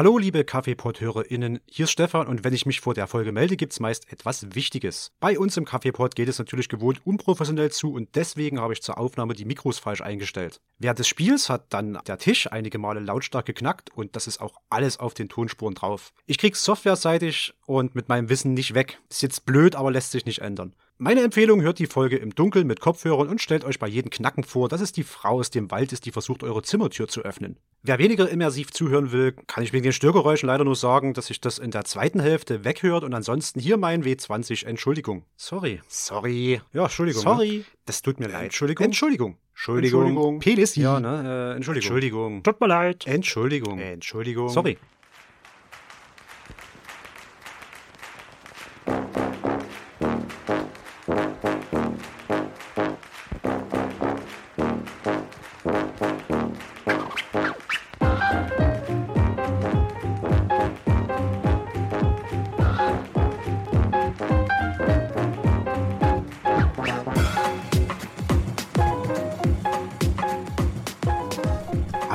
Hallo, liebe Kaffeepot-HörerInnen, hier ist Stefan und wenn ich mich vor der Folge melde, gibt's meist etwas Wichtiges. Bei uns im Kaffeepot geht es natürlich gewohnt unprofessionell zu und deswegen habe ich zur Aufnahme die Mikros falsch eingestellt. Während des Spiels hat dann der Tisch einige Male lautstark geknackt und das ist auch alles auf den Tonspuren drauf. Ich krieg's softwareseitig und mit meinem Wissen nicht weg. Ist jetzt blöd, aber lässt sich nicht ändern. Meine Empfehlung, hört die Folge im Dunkeln mit Kopfhörern und stellt euch bei jedem Knacken vor, dass es die Frau aus dem Wald ist, die versucht, eure Zimmertür zu öffnen. Wer weniger immersiv zuhören will, kann ich wegen den Störgeräuschen leider nur sagen, dass sich das in der zweiten Hälfte weghört und ansonsten hier mein W20. Entschuldigung. Sorry. Sorry. Ja, Entschuldigung. Ne? Sorry. Das tut mir leid. Entschuldigung. Entschuldigung. Entschuldigung. Entschuldigung. Penis, ja, ne? Äh, Entschuldigung. Entschuldigung. Tut mir leid. Entschuldigung. Entschuldigung. Sorry.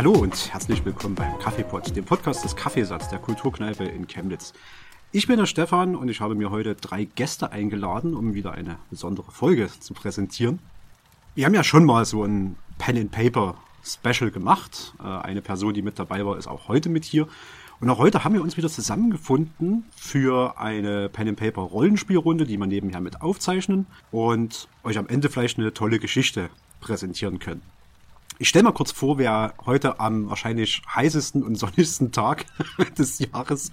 Hallo und herzlich willkommen beim Kaffeepot, dem Podcast des Kaffeesatz der Kulturkneipe in Chemnitz. Ich bin der Stefan und ich habe mir heute drei Gäste eingeladen, um wieder eine besondere Folge zu präsentieren. Wir haben ja schon mal so ein Pen and Paper Special gemacht. Äh, Eine Person, die mit dabei war, ist auch heute mit hier. Und auch heute haben wir uns wieder zusammengefunden für eine Pen and Paper Rollenspielrunde, die wir nebenher mit aufzeichnen und euch am Ende vielleicht eine tolle Geschichte präsentieren können. Ich stelle mal kurz vor, wer heute am wahrscheinlich heißesten und sonnigsten Tag des Jahres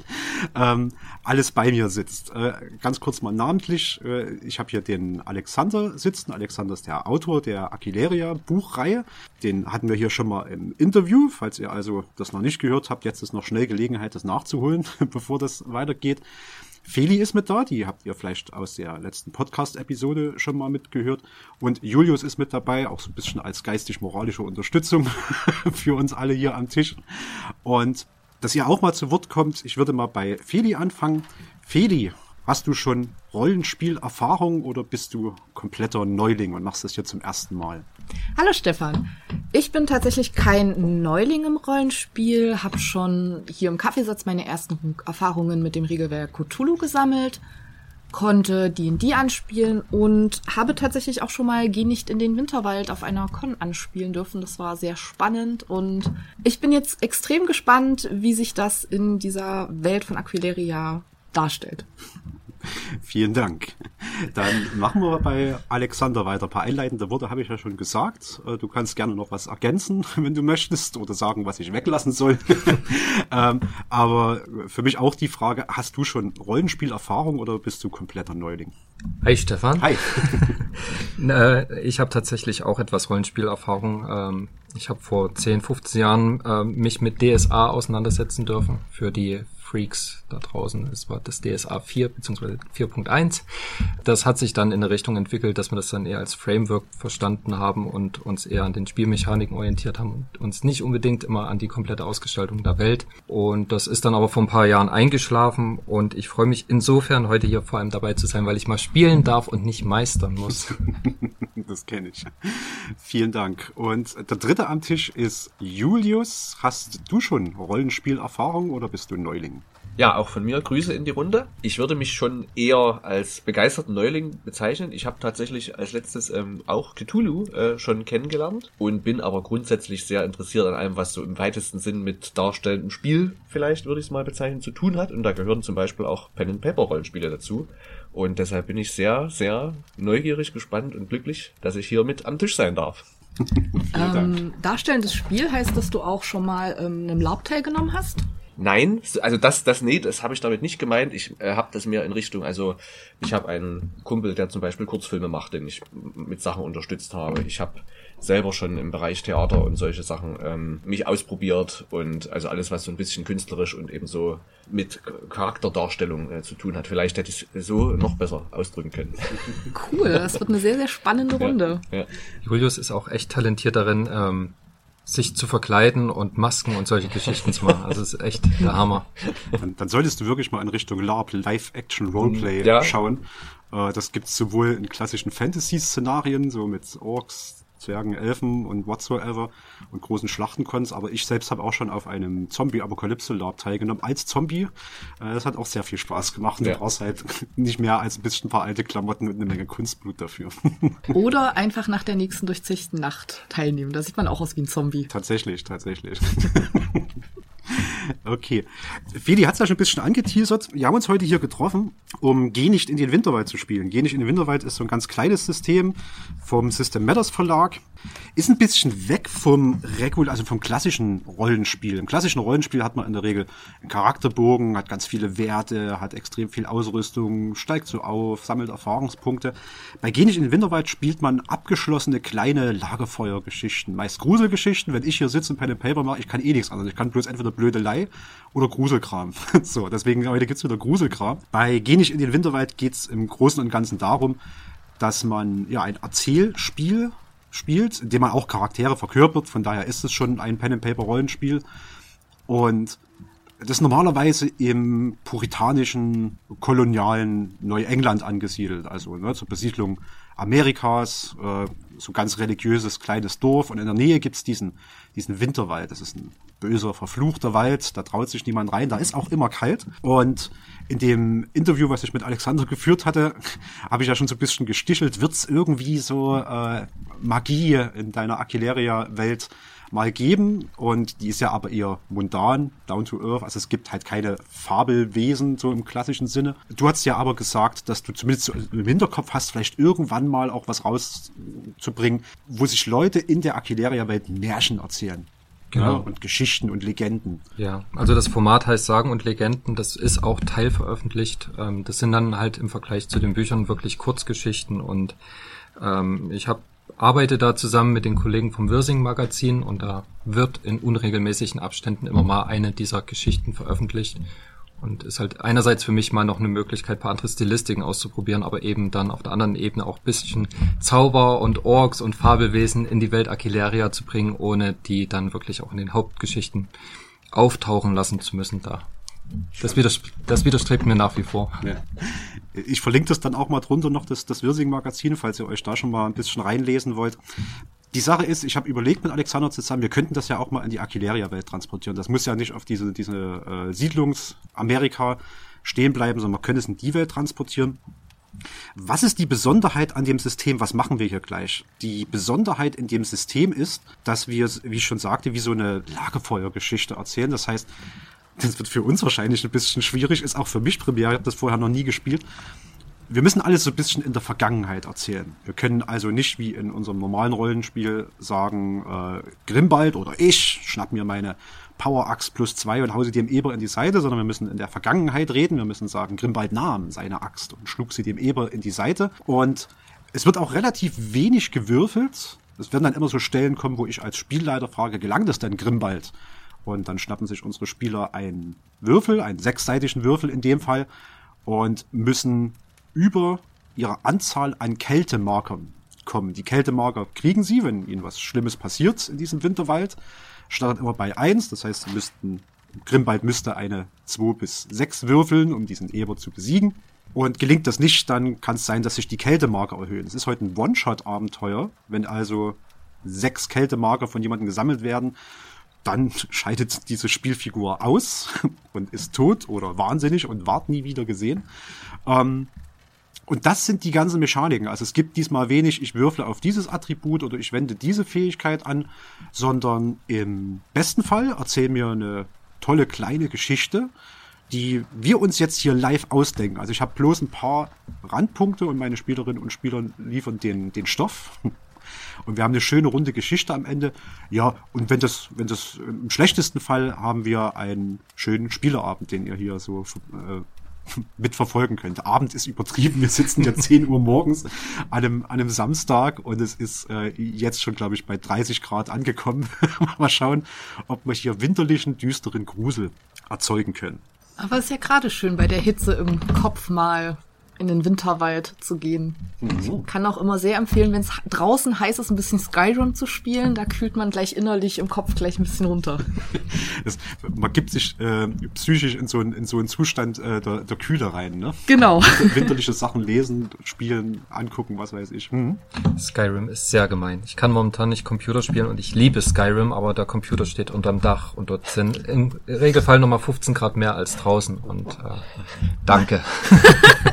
ähm, alles bei mir sitzt. Äh, ganz kurz mal namentlich. Äh, ich habe hier den Alexander sitzen. Alexander ist der Autor der Aquileria Buchreihe. Den hatten wir hier schon mal im Interview. Falls ihr also das noch nicht gehört habt, jetzt ist noch schnell Gelegenheit, das nachzuholen, bevor das weitergeht. Feli ist mit da, die habt ihr vielleicht aus der letzten Podcast-Episode schon mal mitgehört. Und Julius ist mit dabei, auch so ein bisschen als geistig-moralische Unterstützung für uns alle hier am Tisch. Und dass ihr auch mal zu Wort kommt, ich würde mal bei Feli anfangen. Feli, hast du schon Rollenspielerfahrung oder bist du kompletter Neuling und machst das hier zum ersten Mal? Hallo Stefan. Ich bin tatsächlich kein Neuling im Rollenspiel, habe schon hier im Kaffeesatz meine ersten Erfahrungen mit dem Regelwerk Cthulhu gesammelt, konnte D&D anspielen und habe tatsächlich auch schon mal Geh nicht in den Winterwald auf einer Con anspielen dürfen. Das war sehr spannend und ich bin jetzt extrem gespannt, wie sich das in dieser Welt von Aquileria darstellt. Vielen Dank. Dann machen wir bei Alexander weiter. Ein paar einleitende Worte habe ich ja schon gesagt. Äh, Du kannst gerne noch was ergänzen, wenn du möchtest, oder sagen, was ich weglassen soll. ähm, aber für mich auch die Frage, hast du schon Rollenspielerfahrung oder bist du kompletter Neuling? Hi Stefan. Hi. Äh, Ich habe tatsächlich auch etwas Rollenspielerfahrung. Ähm, Ich habe vor 10, 15 Jahren ähm, mich mit DSA auseinandersetzen dürfen für die Freaks da draußen. Es war das DSA 4 bzw. 4.1. Das hat sich dann in eine Richtung entwickelt, dass wir das dann eher als Framework verstanden haben und uns eher an den Spielmechaniken orientiert haben und uns nicht unbedingt immer an die komplette Ausgestaltung der Welt. Und das ist dann aber vor ein paar Jahren eingeschlafen und ich freue mich insofern heute hier vor allem dabei zu sein, weil ich mal spielen darf und nicht meistern muss. Das kenne ich. Vielen Dank. Und der dritte am Tisch ist Julius. Hast du schon Rollenspielerfahrung oder bist du Neuling? Ja, auch von mir Grüße in die Runde. Ich würde mich schon eher als begeisterten Neuling bezeichnen. Ich habe tatsächlich als letztes ähm, auch Cthulhu äh, schon kennengelernt und bin aber grundsätzlich sehr interessiert an allem, was so im weitesten Sinn mit darstellendem Spiel, vielleicht würde ich es mal bezeichnen, zu tun hat. Und da gehören zum Beispiel auch Pen-and-Paper-Rollenspiele dazu. Und deshalb bin ich sehr, sehr neugierig, gespannt und glücklich, dass ich hier mit am Tisch sein darf. Ähm, darstellendes Spiel heißt, dass du auch schon mal ähm, einem Laub teilgenommen hast? Nein, also das, das, nee, das habe ich damit nicht gemeint. Ich äh, habe das mehr in Richtung, also ich habe einen Kumpel, der zum Beispiel Kurzfilme macht, den ich mit Sachen unterstützt habe. Ich habe selber schon im Bereich Theater und solche Sachen ähm, mich ausprobiert und also alles, was so ein bisschen künstlerisch und eben so mit Charakterdarstellung äh, zu tun hat. Vielleicht hätte ich es so noch besser ausdrücken können. Cool, das wird eine sehr, sehr spannende Runde. Ja. Julius ist auch echt talentiert darin, ähm, sich zu verkleiden und Masken und solche Geschichten zu machen. Also es ist echt der Hammer. Dann, dann solltest du wirklich mal in Richtung LARP, Live-Action-Roleplay, Ja. schauen. Äh, das gibt's sowohl in klassischen Fantasy-Szenarien, so mit Orks, Zwergen, Elfen und whatsoever und großen Schlachtenkons, aber ich selbst habe auch schon auf einem Zombie-Apokalypse-Lab teilgenommen als Zombie. Äh, das hat auch sehr viel Spaß gemacht und Ja. du brauchst halt nicht mehr als ein bisschen ein paar alte Klamotten und eine Menge Kunstblut dafür. Oder einfach nach der nächsten durchzechten Nacht teilnehmen. Da sieht man auch aus wie ein Zombie. tatsächlich, tatsächlich. Okay. Feli hat es ja schon ein bisschen angeteasert. Wir haben uns heute hier getroffen, um Geh nicht in den Winterwald zu spielen. Geh nicht in den Winterwald ist so ein ganz kleines System vom System Matters Verlag. Ist ein bisschen weg vom Regul, also vom klassischen Rollenspiel. Im klassischen Rollenspiel hat man in der Regel einen Charakterbogen, hat ganz viele Werte, hat extrem viel Ausrüstung, steigt so auf, sammelt Erfahrungspunkte. Bei Geh nicht in den Winterwald spielt man abgeschlossene kleine Lagerfeuergeschichten, meist Gruselgeschichten. Wenn ich hier sitze und Pen and Paper mache, ich kann eh nichts anderes. Ich kann bloß entweder Blödelei oder Gruselkram. so, deswegen heute gibt's wieder Gruselkram. Bei Geh nicht in den Winterwald geht's im Großen und Ganzen darum, dass man ja ein Erzählspiel spielt, in dem man auch Charaktere verkörpert. Von daher ist es schon ein Pen and Paper Rollenspiel. Und das ist normalerweise im puritanischen, kolonialen Neuengland angesiedelt, also ne, zur Besiedlung Amerikas, äh, so ganz religiöses kleines Dorf und in der Nähe gibt's diesen, diesen Winterwald. Das ist ein böser, verfluchter Wald, da traut sich niemand rein, da ist auch immer kalt. Und in dem Interview, was ich mit Alexander geführt hatte, habe ich ja schon so ein bisschen gestichelt, wird's irgendwie so äh, Magie in deiner Aquileria-Welt mal geben und die ist ja aber eher mundan, down to earth, also es gibt halt keine Fabelwesen so im klassischen Sinne. Du hast ja aber gesagt, dass du zumindest im Hinterkopf hast, vielleicht irgendwann mal auch was rauszubringen, wo sich Leute in der Aquileria-Welt Märchen erzählen. Genau. Ja, und Geschichten und Legenden. Ja, also das Format heißt Sagen und Legenden, das ist auch teilveröffentlicht. Ähm, das sind dann halt im Vergleich zu den Büchern wirklich Kurzgeschichten und ähm, ich habe arbeite da zusammen mit den Kollegen vom Wirsing Magazin und da wird in unregelmäßigen Abständen immer mal eine dieser Geschichten veröffentlicht und ist halt einerseits für mich mal noch eine Möglichkeit, paar andere Stilistiken auszuprobieren, aber eben dann auf der anderen Ebene auch bisschen Zauber und Orks und Fabelwesen in die Welt Aquileria zu bringen, ohne die dann wirklich auch in den Hauptgeschichten auftauchen lassen zu müssen da. Das, widers das widerstrebt mir nach wie vor. Ja. Ich verlinke das dann auch mal drunter noch, das, das Wirsing-Magazin, falls ihr euch da schon mal ein bisschen reinlesen wollt. Die Sache ist, ich habe überlegt mit Alexander zusammen, wir könnten das ja auch mal in die Aquileria-Welt transportieren. Das muss ja nicht auf diese, diese äh, Siedlungs-Amerika stehen bleiben, sondern man könnte es in die Welt transportieren. Was ist die Besonderheit an dem System? Was machen wir hier gleich? Die Besonderheit in dem System ist, dass wir, wie ich schon sagte, wie so eine Lagerfeuergeschichte erzählen. Das heißt, das wird für uns wahrscheinlich ein bisschen schwierig, ist auch für mich primär, ich habe das vorher noch nie gespielt. Wir müssen alles so ein bisschen in der Vergangenheit erzählen. Wir können also nicht wie in unserem normalen Rollenspiel sagen, äh, Grimbald oder ich schnapp mir meine Power Axe plus zwei und hau sie dem Eber in die Seite, sondern wir müssen in der Vergangenheit reden. Wir müssen sagen, Grimbald nahm seine Axt und schlug sie dem Eber in die Seite. Und es wird auch relativ wenig gewürfelt. Es werden dann immer so Stellen kommen, wo ich als Spielleiter frage, gelang das denn Grimbald? Und dann schnappen sich unsere Spieler einen Würfel, einen sechsseitigen Würfel in dem Fall, und müssen über ihre Anzahl an Kältemarkern kommen. Die Kältemarker kriegen sie, wenn ihnen was Schlimmes passiert in diesem Winterwald. Startet immer bei eins, das heißt, sie müssten, Grimbald müsste eine zwei bis sechs würfeln, um diesen Eber zu besiegen. Und gelingt das nicht, dann kann es sein, dass sich die Kältemarker erhöhen. Es ist heute ein One-Shot-Abenteuer. Wenn also sechs Kältemarker von jemandem gesammelt werden, dann scheidet diese Spielfigur aus und ist tot oder wahnsinnig und ward nie wieder gesehen. Ähm, und das sind die ganzen Mechaniken. Also es gibt diesmal wenig, ich würfle auf dieses Attribut oder ich wende diese Fähigkeit an, sondern im besten Fall erzähl mir eine tolle kleine Geschichte, die wir uns jetzt hier live ausdenken. Also ich habe bloß ein paar Randpunkte und meine Spielerinnen und Spieler liefern den, den Stoff. Und wir haben eine schöne runde Geschichte am Ende. Ja, und wenn das, wenn das im schlechtesten Fall haben wir einen schönen Spielerabend, den ihr hier so äh, mitverfolgen könnt. Abend ist übertrieben. Wir sitzen ja 10 Uhr morgens an einem, an einem Samstag und es ist äh, jetzt schon, glaube ich, bei 30 Grad angekommen. mal schauen, ob wir hier winterlichen, düsteren Grusel erzeugen können. Aber es ist ja gerade schön, bei der Hitze im Kopf mal in den Winterwald zu gehen. Mhm. Ich kann auch immer sehr empfehlen, wenn es draußen heiß ist, ein bisschen Skyrim zu spielen. Da kühlt man gleich innerlich im Kopf gleich ein bisschen runter. Das, man gibt sich äh, psychisch in so, einen- in so einen Zustand äh, der, der Kühle rein, ne? Genau. Winterliche Sachen lesen, spielen, angucken, was weiß ich. Hm. Skyrim ist sehr gemein. Ich kann momentan nicht Computer spielen und ich liebe Skyrim, aber der Computer steht unterm Dach und dort sind im Regelfall nochmal 15 Grad mehr als draußen und äh, danke.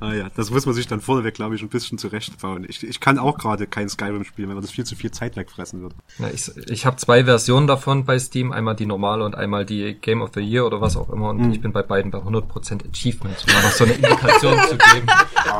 Ah ja, das muss man sich dann vorneweg, glaube ich, ein bisschen zurechtbauen. Ich, ich kann auch gerade kein Skyrim spielen, weil das viel zu viel Zeit wegfressen würde. Ja, ich ich habe zwei Versionen davon bei Steam, einmal die normale und einmal die Game of the Year oder was auch immer und ich bin bei beiden bei 100% Achievements, um mal noch so eine Indikation zu geben,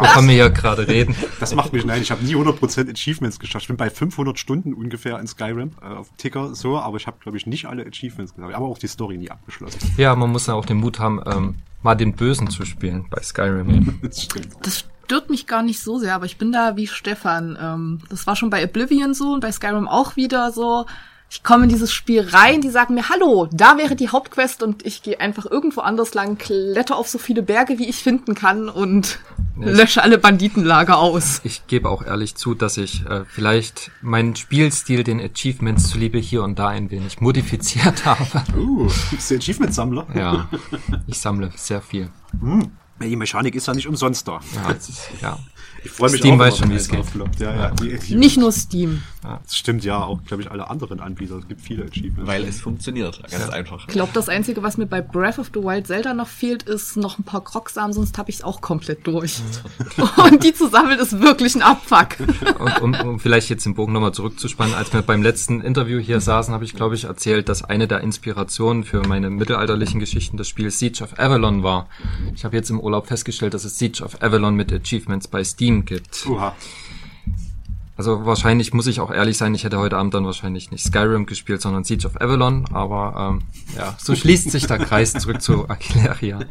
wovon wir hier gerade reden. Das macht mich nein. Ich habe nie 100% Achievements geschafft. Ich bin bei 500 Stunden ungefähr in Skyrim äh, auf Ticker so, aber ich habe, glaube ich, nicht alle Achievements geschafft. Aber auch die Story nie abgeschlossen. Ja, man muss ja auch den Mut haben, ähm, mal den Bösen zu spielen bei Skyrim. Das stimmt. Das stört mich gar nicht so sehr, aber ich bin da wie Stefan. Ähm, das war schon bei Oblivion so und bei Skyrim auch wieder so. Ich komme in dieses Spiel rein, die sagen mir, hallo, da wäre die Hauptquest und ich gehe einfach irgendwo anders lang, kletter auf so viele Berge, wie ich finden kann und Nee, lösche alle Banditenlager aus. Ich gebe auch ehrlich zu, dass ich äh, vielleicht meinen Spielstil den Achievements zuliebe hier und da ein wenig modifiziert habe. Uh, bist du Achievement-Sammler? Ja, ich sammle sehr viel. Ja, Die Mechanik ist ja nicht umsonst da. Ja, ist, ja. Ich freue mich Steam auch weiß schon, wie es geht. Ja, ja. Die Achievements- Nicht nur Steam. Das stimmt ja, auch, glaube ich, alle anderen Anbieter. Es gibt viele Achievements. Weil es funktioniert, ganz einfach. Ich glaube, das Einzige, was mir bei Breath of the Wild Zelda noch fehlt, ist noch ein paar Krocksamen, sonst habe ich es auch komplett durch. und die zu sammeln ist wirklich ein Abfuck. Und um, um vielleicht jetzt den Bogen nochmal zurückzuspannen, als wir beim letzten Interview hier saßen, habe ich, glaube ich, erzählt, dass eine der Inspirationen für meine mittelalterlichen Geschichten das Spiel Siege of Avalon war. Ich habe jetzt im Urlaub festgestellt, dass es Siege of Avalon mit Achievements bei Steam gibt. Oha. Also wahrscheinlich muss ich auch ehrlich sein, ich hätte heute Abend dann wahrscheinlich nicht Skyrim gespielt, sondern Siege of Avalon, aber ähm, ja, so schließt sich der Kreis zurück zu Aquileria.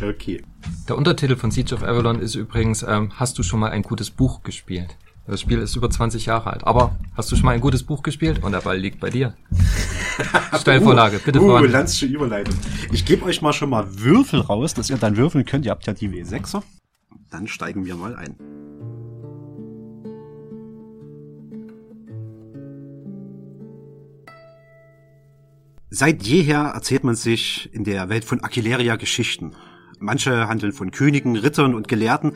Okay. Der Untertitel von Siege of Avalon ist übrigens, ähm, hast du schon mal ein gutes Buch gespielt? Das Spiel ist über 20 Jahre alt, aber hast du schon mal ein gutes Buch gespielt? Und der Ball liegt bei dir. Steilvorlage, bitte Uh, voran. Landsche Überleitung. Ich gebe euch mal schon mal Würfel raus, dass ihr dann würfeln könnt. Ihr habt ja die W6er. Dann steigen wir mal ein. Seit jeher erzählt man sich in der Welt von Aquileria Geschichten. Manche handeln von Königen, Rittern und Gelehrten,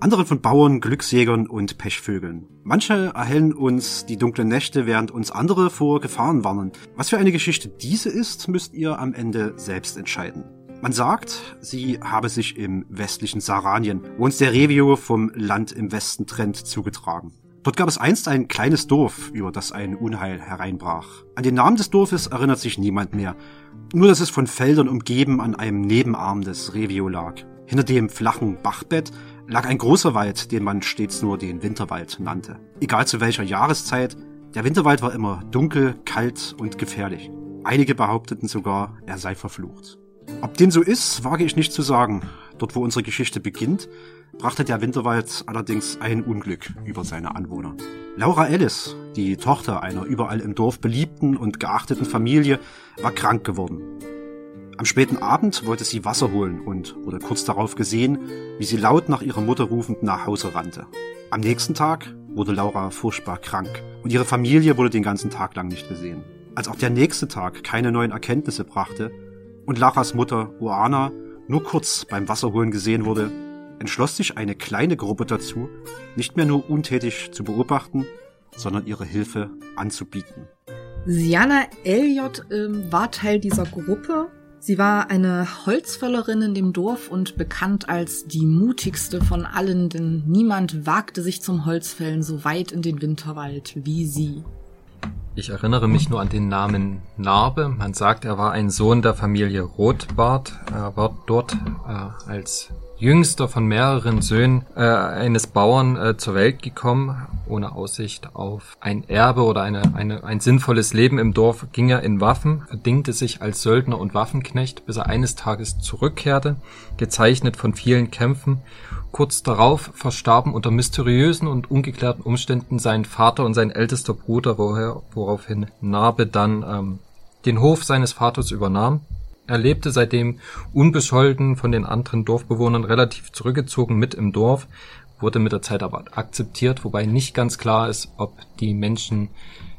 andere von Bauern, Glücksjägern und Pechvögeln. Manche erhellen uns die dunklen Nächte, während uns andere vor Gefahren warnen. Was für eine Geschichte diese ist, müsst ihr am Ende selbst entscheiden. Man sagt, sie habe sich im westlichen Saranien, wo uns der Revio vom Land im Westen trennt, zugetragen. Dort gab es einst ein kleines Dorf, über das ein Unheil hereinbrach. An den Namen des Dorfes erinnert sich niemand mehr, nur dass es von Feldern umgeben an einem Nebenarm des Revio lag. Hinter dem flachen Bachbett lag ein großer Wald, den man stets nur den Winterwald nannte. Egal zu welcher Jahreszeit, der Winterwald war immer dunkel, kalt und gefährlich. Einige behaupteten sogar, er sei verflucht. Ob dem so ist, wage ich nicht zu sagen. Dort, wo unsere Geschichte beginnt, brachte der Winterwald allerdings ein Unglück über seine Anwohner. Laura Ellis, die Tochter einer überall im Dorf beliebten und geachteten Familie, war krank geworden. Am späten Abend wollte sie Wasser holen und wurde kurz darauf gesehen, wie sie laut nach ihrer Mutter rufend nach Hause rannte. Am nächsten Tag wurde Laura furchtbar krank und ihre Familie wurde den ganzen Tag lang nicht gesehen. Als auch der nächste Tag keine neuen Erkenntnisse brachte und Laras Mutter Oana nur kurz beim Wasserholen gesehen wurde, entschloss sich eine kleine Gruppe dazu, nicht mehr nur untätig zu beobachten, sondern ihre Hilfe anzubieten. Siana Elliot ähm, war Teil dieser Gruppe. Sie war eine Holzfällerin in dem Dorf und bekannt als die mutigste von allen, denn niemand wagte sich zum Holzfällen so weit in den Winterwald wie sie. Ich erinnere mich nur an den Namen Narbe. Man sagt, er war ein Sohn der Familie Rotbart. Er war dort äh, als jüngster von mehreren Söhnen äh, eines Bauern äh, zur Welt gekommen. Ohne Aussicht auf ein Erbe oder eine, eine, ein sinnvolles Leben im Dorf ging er in Waffen, verdingte sich als Söldner und Waffenknecht, bis er eines Tages zurückkehrte, gezeichnet von vielen Kämpfen Kurz darauf verstarben unter mysteriösen und ungeklärten Umständen sein Vater und sein ältester Bruder, woher, woraufhin Narbe dann ähm, den Hof seines Vaters übernahm. Er lebte seitdem unbescholten von den anderen Dorfbewohnern relativ zurückgezogen mit im Dorf, wurde mit der Zeit aber akzeptiert, wobei nicht ganz klar ist, ob die Menschen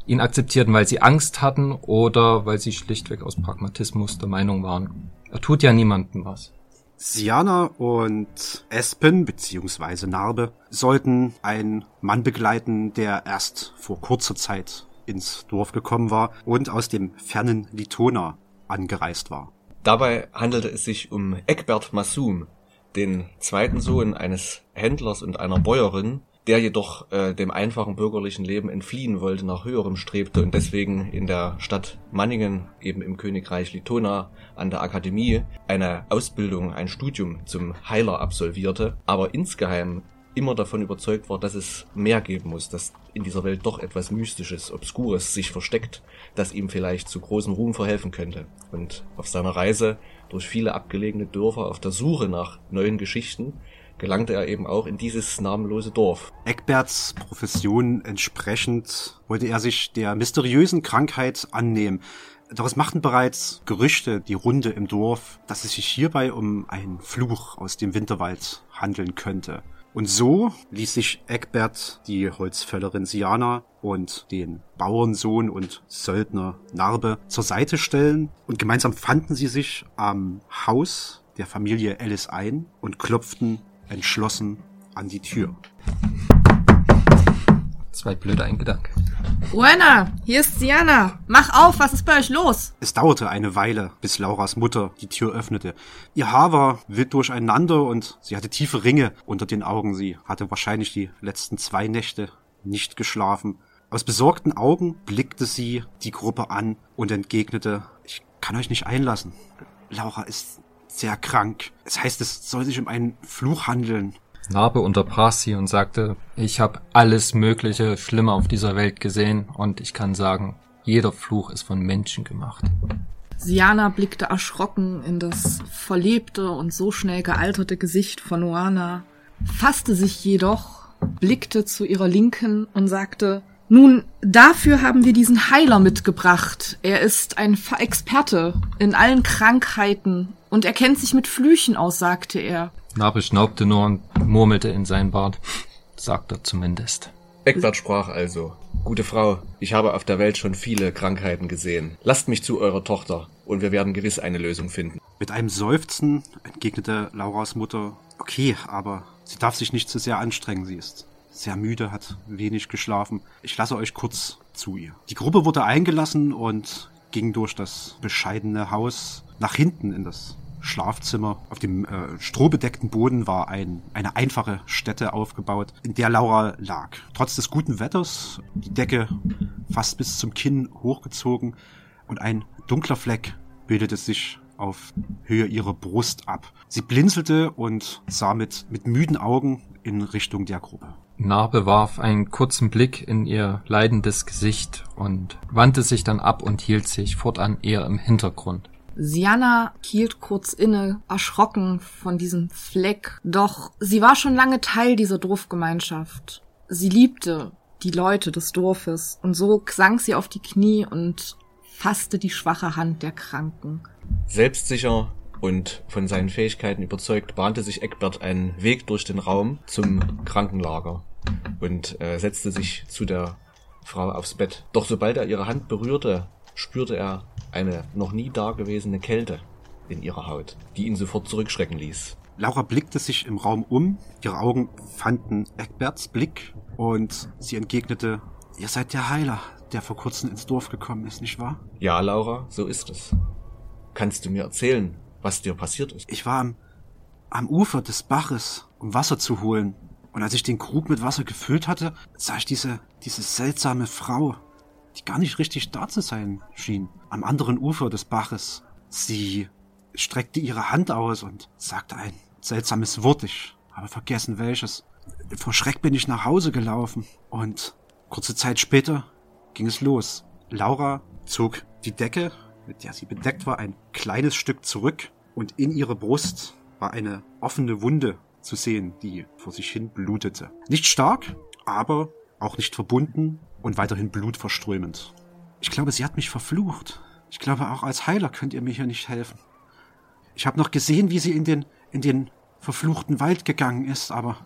ihn akzeptierten, weil sie Angst hatten oder weil sie schlichtweg aus Pragmatismus der Meinung waren, er tut ja niemandem was. Siana und Espen beziehungsweise Narbe sollten einen Mann begleiten, der erst vor kurzer Zeit ins Dorf gekommen war und aus dem fernen Litona angereist war. Dabei handelte es sich um Eckbert Massum, den zweiten Sohn eines Händlers und einer Bäuerin, der jedoch äh, dem einfachen bürgerlichen Leben entfliehen wollte, nach höherem strebte und deswegen in der Stadt Manningen, eben im Königreich Litona, an der Akademie eine Ausbildung, ein Studium zum Heiler absolvierte, aber insgeheim immer davon überzeugt war, dass es mehr geben muss, dass in dieser Welt doch etwas Mystisches, Obskures sich versteckt, das ihm vielleicht zu großem Ruhm verhelfen könnte. Und auf seiner Reise durch viele abgelegene Dörfer auf der Suche nach neuen Geschichten gelangte er eben auch in dieses namenlose Dorf. Eckberts Profession entsprechend wollte er sich der mysteriösen Krankheit annehmen. Doch es machten bereits Gerüchte die Runde im Dorf, dass es sich hierbei um einen Fluch aus dem Winterwald handeln könnte. Und so ließ sich Eckbert die Holzfällerin Siana und den Bauernsohn und Söldner Narbe zur Seite stellen und gemeinsam fanden sie sich am Haus der Familie Ellis ein und klopften entschlossen an die Tür. Zwei blöde ein Gedanke. Buena, hier ist Siana. Mach auf, was ist bei euch los? Es dauerte eine Weile, bis Lauras Mutter die Tür öffnete. Ihr Haar war wild durcheinander und sie hatte tiefe Ringe unter den Augen. Sie hatte wahrscheinlich die letzten zwei Nächte nicht geschlafen. Aus besorgten Augen blickte sie die Gruppe an und entgegnete, ich kann euch nicht einlassen. Laura ist sehr krank. Es heißt, es soll sich um einen Fluch handeln. Narbe unterbrach sie und sagte, ich habe alles Mögliche Schlimme auf dieser Welt gesehen und ich kann sagen, jeder Fluch ist von Menschen gemacht. Siana blickte erschrocken in das verlebte und so schnell gealterte Gesicht von Oana, fasste sich jedoch, blickte zu ihrer Linken und sagte, nun, dafür haben wir diesen Heiler mitgebracht. Er ist ein Experte in allen Krankheiten und er kennt sich mit Flüchen aus, sagte er. Narbe schnaubte nur und murmelte in seinen Bart. Sagt er zumindest. Eckbert sprach also. Gute Frau, ich habe auf der Welt schon viele Krankheiten gesehen. Lasst mich zu eurer Tochter und wir werden gewiss eine Lösung finden. Mit einem Seufzen entgegnete Lauras Mutter, okay, aber sie darf sich nicht zu sehr anstrengen, sie ist sehr müde, hat wenig geschlafen. Ich lasse euch kurz zu ihr. Die Gruppe wurde eingelassen und ging durch das bescheidene Haus nach hinten in das Schlafzimmer. Auf dem äh, strohbedeckten Boden war ein, eine einfache Stätte aufgebaut, in der Laura lag. Trotz des guten Wetters, die Decke fast bis zum Kinn hochgezogen und ein dunkler Fleck bildete sich auf Höhe ihrer Brust ab. Sie blinzelte und sah mit, mit müden Augen in Richtung der Gruppe. Narbe warf einen kurzen Blick in ihr leidendes Gesicht und wandte sich dann ab und hielt sich fortan eher im Hintergrund. Siana hielt kurz inne, erschrocken von diesem Fleck, doch sie war schon lange Teil dieser Dorfgemeinschaft. Sie liebte die Leute des Dorfes, und so sank sie auf die Knie und fasste die schwache Hand der Kranken. Selbstsicher und von seinen Fähigkeiten überzeugt, bahnte sich Eckbert einen Weg durch den Raum zum Krankenlager und äh, setzte sich zu der Frau aufs Bett. Doch sobald er ihre Hand berührte, spürte er eine noch nie dagewesene Kälte in ihrer Haut, die ihn sofort zurückschrecken ließ. Laura blickte sich im Raum um, ihre Augen fanden Eckberts Blick und sie entgegnete, ihr seid der Heiler, der vor kurzem ins Dorf gekommen ist, nicht wahr? Ja, Laura, so ist es. Kannst du mir erzählen, was dir passiert ist? Ich war am, am Ufer des Baches, um Wasser zu holen. Und als ich den Krug mit Wasser gefüllt hatte, sah ich diese, diese seltsame Frau, die gar nicht richtig da zu sein schien, am anderen Ufer des Baches. Sie streckte ihre Hand aus und sagte ein seltsames Wort, ich habe vergessen welches. Vor Schreck bin ich nach Hause gelaufen und kurze Zeit später ging es los. Laura zog die Decke, mit der sie bedeckt war, ein kleines Stück zurück und in ihre Brust war eine offene Wunde zu sehen, die vor sich hin blutete. Nicht stark, aber auch nicht verbunden und weiterhin blutverströmend. Ich glaube, sie hat mich verflucht. Ich glaube, auch als Heiler könnt ihr mir hier nicht helfen. Ich habe noch gesehen, wie sie in den, in den verfluchten Wald gegangen ist, aber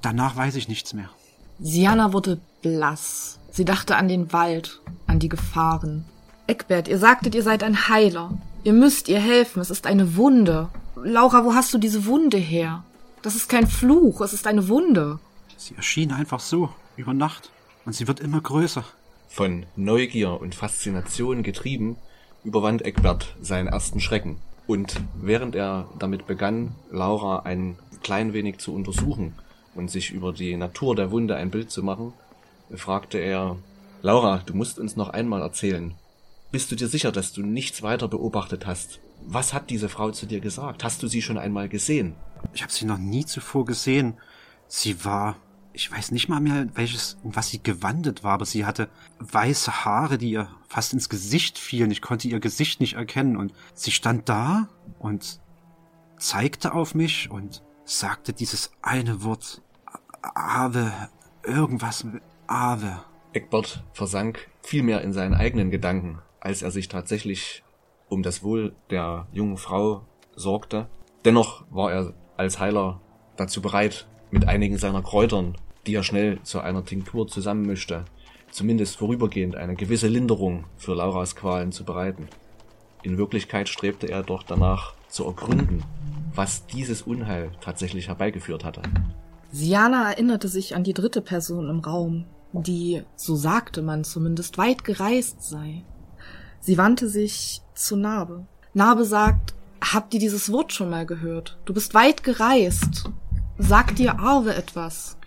danach weiß ich nichts mehr. Siana wurde blass. Sie dachte an den Wald, an die Gefahren. Eckbert, ihr sagtet, ihr seid ein Heiler. Ihr müsst ihr helfen. Es ist eine Wunde. Laura, wo hast du diese Wunde her? Das ist kein Fluch, es ist eine Wunde. Sie erschien einfach so, über Nacht. Und sie wird immer größer. Von Neugier und Faszination getrieben, überwand Eckbert seinen ersten Schrecken. Und während er damit begann, Laura ein klein wenig zu untersuchen und sich über die Natur der Wunde ein Bild zu machen, fragte er, Laura, du musst uns noch einmal erzählen. Bist du dir sicher, dass du nichts weiter beobachtet hast? Was hat diese Frau zu dir gesagt? Hast du sie schon einmal gesehen? Ich habe sie noch nie zuvor gesehen. Sie war, ich weiß nicht mal mehr, welches, was sie gewandet war, aber sie hatte weiße Haare, die ihr fast ins Gesicht fielen. Ich konnte ihr Gesicht nicht erkennen und sie stand da und zeigte auf mich und sagte dieses eine Wort. Ave, irgendwas mit Ave. Eckbert versank vielmehr in seinen eigenen Gedanken, als er sich tatsächlich um das Wohl der jungen Frau sorgte. Dennoch war er als Heiler dazu bereit, mit einigen seiner Kräutern, die er schnell zu einer Tinktur zusammenmischte, zumindest vorübergehend eine gewisse Linderung für Lauras Qualen zu bereiten. In Wirklichkeit strebte er doch danach zu ergründen, was dieses Unheil tatsächlich herbeigeführt hatte. Siana erinnerte sich an die dritte Person im Raum, die, so sagte man zumindest, weit gereist sei. Sie wandte sich zu Narbe. Narbe sagt, habt ihr dieses Wort schon mal gehört? Du bist weit gereist. Sagt dir Arve etwas?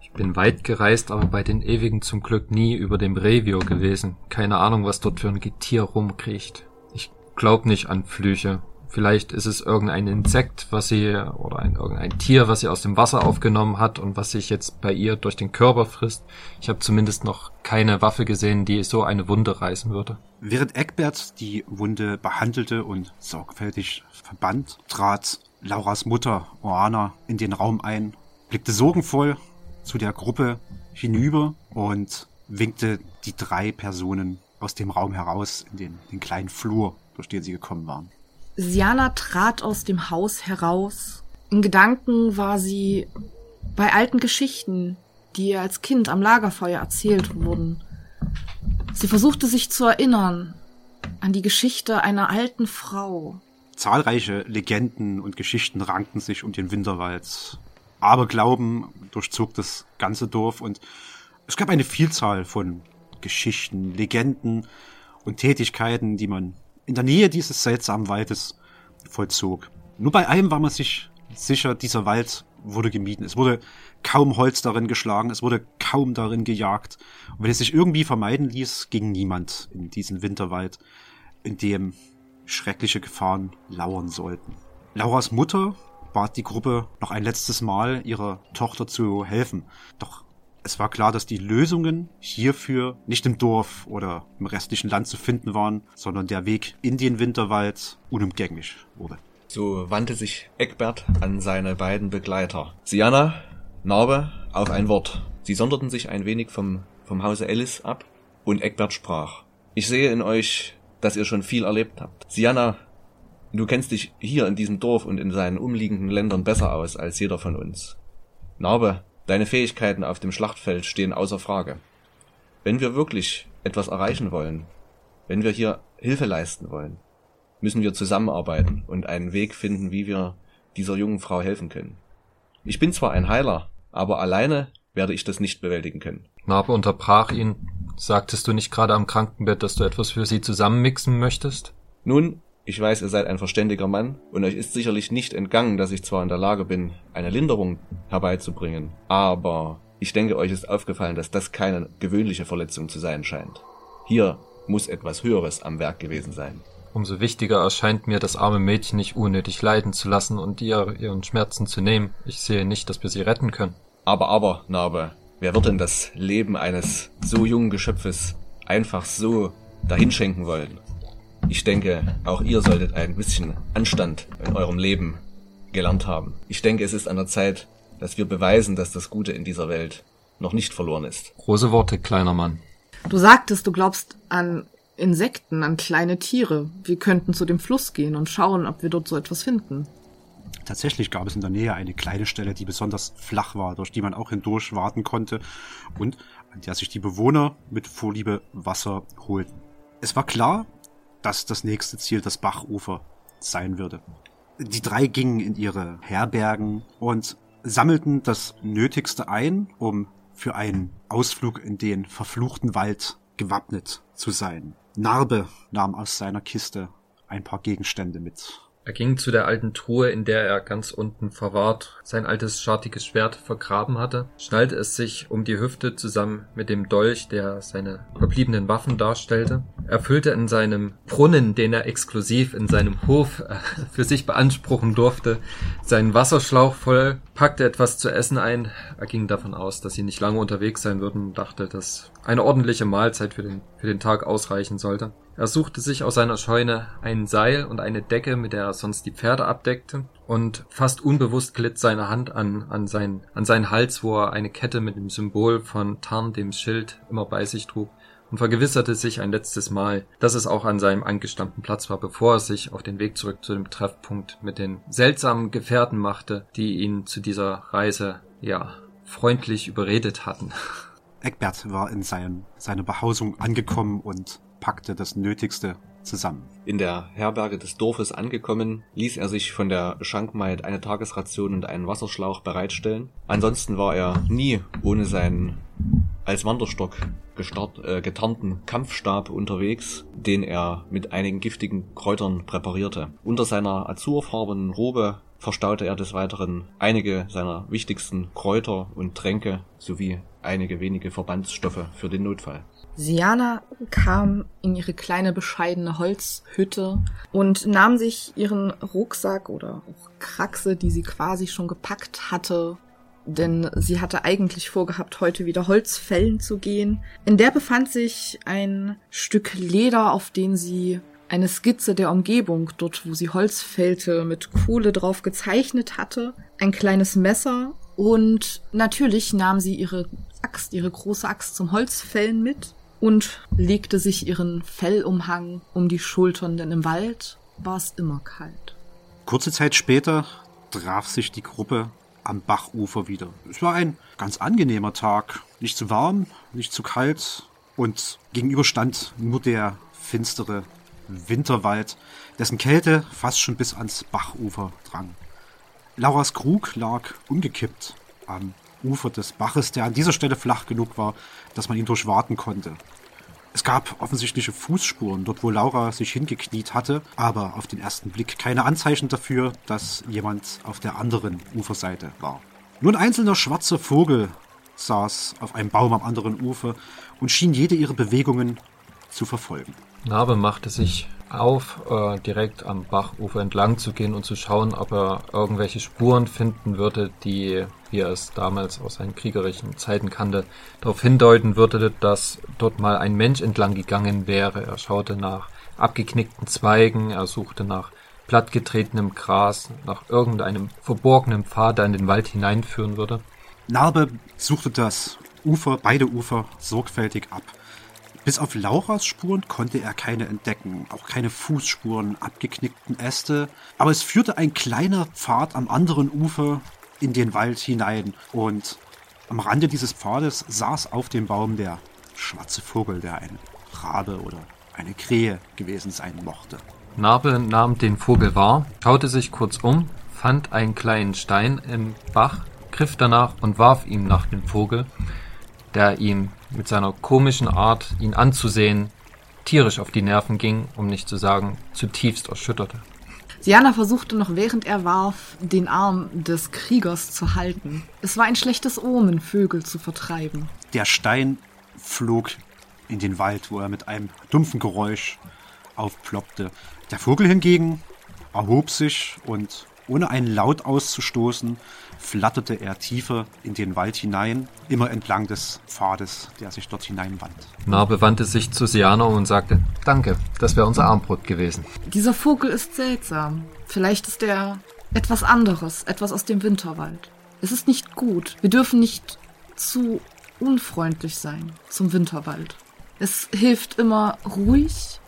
Ich bin weit gereist, aber bei den Ewigen zum Glück nie über dem Revio gewesen. Keine Ahnung, was dort für ein Getier rumkriecht. Ich glaub nicht an Flüche. Vielleicht ist es irgendein Insekt, was sie, oder ein, irgendein Tier, was sie aus dem Wasser aufgenommen hat und was sich jetzt bei ihr durch den Körper frisst. Ich habe zumindest noch keine Waffe gesehen, die so eine Wunde reißen würde. Während Eckbert die Wunde behandelte und sorgfältig verband, trat Lauras Mutter, Oana, in den Raum ein, blickte sorgenvoll zu der Gruppe hinüber und winkte die drei Personen aus dem Raum heraus in den, den kleinen Flur, durch den sie gekommen waren. Siana trat aus dem Haus heraus. In Gedanken war sie bei alten Geschichten, die ihr als Kind am Lagerfeuer erzählt wurden. Sie versuchte sich zu erinnern an die Geschichte einer alten Frau. Zahlreiche Legenden und Geschichten rankten sich um den Winterwald. Aberglauben durchzog das ganze Dorf und es gab eine Vielzahl von Geschichten, Legenden und Tätigkeiten, die man in der Nähe dieses seltsamen Waldes vollzog. Nur bei einem war man sich sicher, dieser Wald wurde gemieden. Es wurde kaum Holz darin geschlagen, es wurde kaum darin gejagt. Und wenn es sich irgendwie vermeiden ließ, ging niemand in diesen Winterwald, in dem schreckliche Gefahren lauern sollten. Lauras Mutter bat die Gruppe noch ein letztes Mal ihrer Tochter zu helfen. Doch es war klar, dass die Lösungen hierfür nicht im Dorf oder im restlichen Land zu finden waren, sondern der Weg in den Winterwald unumgänglich wurde. So wandte sich Eckbert an seine beiden Begleiter. Siana, Narbe, auf ein Wort. Sie sonderten sich ein wenig vom, vom Hause Ellis ab und Eckbert sprach. Ich sehe in euch, dass ihr schon viel erlebt habt. Siana, du kennst dich hier in diesem Dorf und in seinen umliegenden Ländern besser aus als jeder von uns. Narbe, Deine Fähigkeiten auf dem Schlachtfeld stehen außer Frage. Wenn wir wirklich etwas erreichen wollen, wenn wir hier Hilfe leisten wollen, müssen wir zusammenarbeiten und einen Weg finden, wie wir dieser jungen Frau helfen können. Ich bin zwar ein Heiler, aber alleine werde ich das nicht bewältigen können. Narbe unterbrach ihn. Sagtest du nicht gerade am Krankenbett, dass du etwas für sie zusammenmixen möchtest? Nun, ich weiß, ihr seid ein verständiger Mann und euch ist sicherlich nicht entgangen, dass ich zwar in der Lage bin, eine Linderung herbeizubringen, aber ich denke, euch ist aufgefallen, dass das keine gewöhnliche Verletzung zu sein scheint. Hier muss etwas Höheres am Werk gewesen sein. Umso wichtiger erscheint mir, das arme Mädchen nicht unnötig leiden zu lassen und ihr ihren Schmerzen zu nehmen. Ich sehe nicht, dass wir sie retten können. Aber, aber, Narbe, wer wird denn das Leben eines so jungen Geschöpfes einfach so dahinschenken wollen? Ich denke, auch ihr solltet ein bisschen Anstand in eurem Leben gelernt haben. Ich denke, es ist an der Zeit, dass wir beweisen, dass das Gute in dieser Welt noch nicht verloren ist. Große Worte, kleiner Mann. Du sagtest, du glaubst an Insekten, an kleine Tiere. Wir könnten zu dem Fluss gehen und schauen, ob wir dort so etwas finden. Tatsächlich gab es in der Nähe eine kleine Stelle, die besonders flach war, durch die man auch hindurch warten konnte und an der sich die Bewohner mit Vorliebe Wasser holten. Es war klar, dass das nächste Ziel das Bachufer sein würde. Die drei gingen in ihre Herbergen und sammelten das Nötigste ein, um für einen Ausflug in den verfluchten Wald gewappnet zu sein. Narbe nahm aus seiner Kiste ein paar Gegenstände mit. Er ging zu der alten Truhe, in der er ganz unten verwahrt sein altes schartiges Schwert vergraben hatte, schnallte es sich um die Hüfte zusammen mit dem Dolch, der seine verbliebenen Waffen darstellte. Er füllte in seinem Brunnen, den er exklusiv in seinem Hof äh, für sich beanspruchen durfte, seinen Wasserschlauch voll, packte etwas zu essen ein. Er ging davon aus, dass sie nicht lange unterwegs sein würden und dachte, dass eine ordentliche Mahlzeit für den, für den Tag ausreichen sollte. Er suchte sich aus seiner Scheune ein Seil und eine Decke, mit der er sonst die Pferde abdeckte, und fast unbewusst glitt seine Hand an, an, sein, an seinen Hals, wo er eine Kette mit dem Symbol von Tarn, dem Schild, immer bei sich trug, und vergewisserte sich ein letztes Mal, dass es auch an seinem angestammten Platz war, bevor er sich auf den Weg zurück zu dem Treffpunkt mit den seltsamen Gefährten machte, die ihn zu dieser Reise, ja, freundlich überredet hatten. Eckbert war in sein, seiner Behausung angekommen und packte das Nötigste zusammen. In der Herberge des Dorfes angekommen, ließ er sich von der Schankmaid eine Tagesration und einen Wasserschlauch bereitstellen. Ansonsten war er nie ohne seinen als Wanderstock gestart, äh, getarnten Kampfstab unterwegs, den er mit einigen giftigen Kräutern präparierte. Unter seiner azurfarbenen Robe verstaute er des Weiteren einige seiner wichtigsten Kräuter und Tränke sowie einige wenige Verbandsstoffe für den Notfall. Siana kam in ihre kleine bescheidene Holzhütte und nahm sich ihren Rucksack oder auch Kraxe, die sie quasi schon gepackt hatte, denn sie hatte eigentlich vorgehabt, heute wieder Holz fällen zu gehen. In der befand sich ein Stück Leder, auf dem sie eine Skizze der Umgebung, dort wo sie Holz fällte, mit Kohle drauf gezeichnet hatte, ein kleines Messer und natürlich nahm sie ihre Axt, ihre große Axt zum Holzfällen mit und legte sich ihren Fellumhang um die Schultern, denn im Wald war es immer kalt. Kurze Zeit später traf sich die Gruppe am Bachufer wieder. Es war ein ganz angenehmer Tag. Nicht zu warm, nicht zu kalt und gegenüber stand nur der finstere Winterwald, dessen Kälte fast schon bis ans Bachufer drang. Lauras Krug lag umgekippt am Ufer des Baches, der an dieser Stelle flach genug war, dass man ihn durchwaten konnte. Es gab offensichtliche Fußspuren dort, wo Laura sich hingekniet hatte, aber auf den ersten Blick keine Anzeichen dafür, dass jemand auf der anderen Uferseite war. Nur ein einzelner schwarzer Vogel saß auf einem Baum am anderen Ufer und schien jede ihrer Bewegungen zu verfolgen. Narbe machte sich auf, äh, direkt am Bachufer entlang zu gehen und zu schauen, ob er irgendwelche Spuren finden würde, die, wie er es damals aus seinen kriegerischen Zeiten kannte, darauf hindeuten würde, dass dort mal ein Mensch entlang gegangen wäre. Er schaute nach abgeknickten Zweigen, er suchte nach plattgetretenem Gras, nach irgendeinem verborgenen Pfad, der in den Wald hineinführen würde. Narbe suchte das Ufer, beide Ufer sorgfältig ab. Bis auf Lauras Spuren konnte er keine entdecken, auch keine Fußspuren, abgeknickten Äste, aber es führte ein kleiner Pfad am anderen Ufer in den Wald hinein und am Rande dieses Pfades saß auf dem Baum der schwarze Vogel, der ein Rabe oder eine Krähe gewesen sein mochte. Narbe nahm den Vogel wahr, schaute sich kurz um, fand einen kleinen Stein im Bach, griff danach und warf ihn nach dem Vogel, der ihm mit seiner komischen Art, ihn anzusehen, tierisch auf die Nerven ging, um nicht zu sagen, zutiefst erschütterte. Siana versuchte noch während er warf, den Arm des Kriegers zu halten. Es war ein schlechtes Omen, Vögel zu vertreiben. Der Stein flog in den Wald, wo er mit einem dumpfen Geräusch aufploppte. Der Vogel hingegen erhob sich und ohne einen Laut auszustoßen, flatterte er tiefer in den Wald hinein, immer entlang des Pfades, der sich dort hineinwand. Narbe wandte sich zu Siana und sagte, danke, das wäre unser Armbrot gewesen. Dieser Vogel ist seltsam. Vielleicht ist er etwas anderes, etwas aus dem Winterwald. Es ist nicht gut. Wir dürfen nicht zu unfreundlich sein zum Winterwald. Es hilft immer ruhig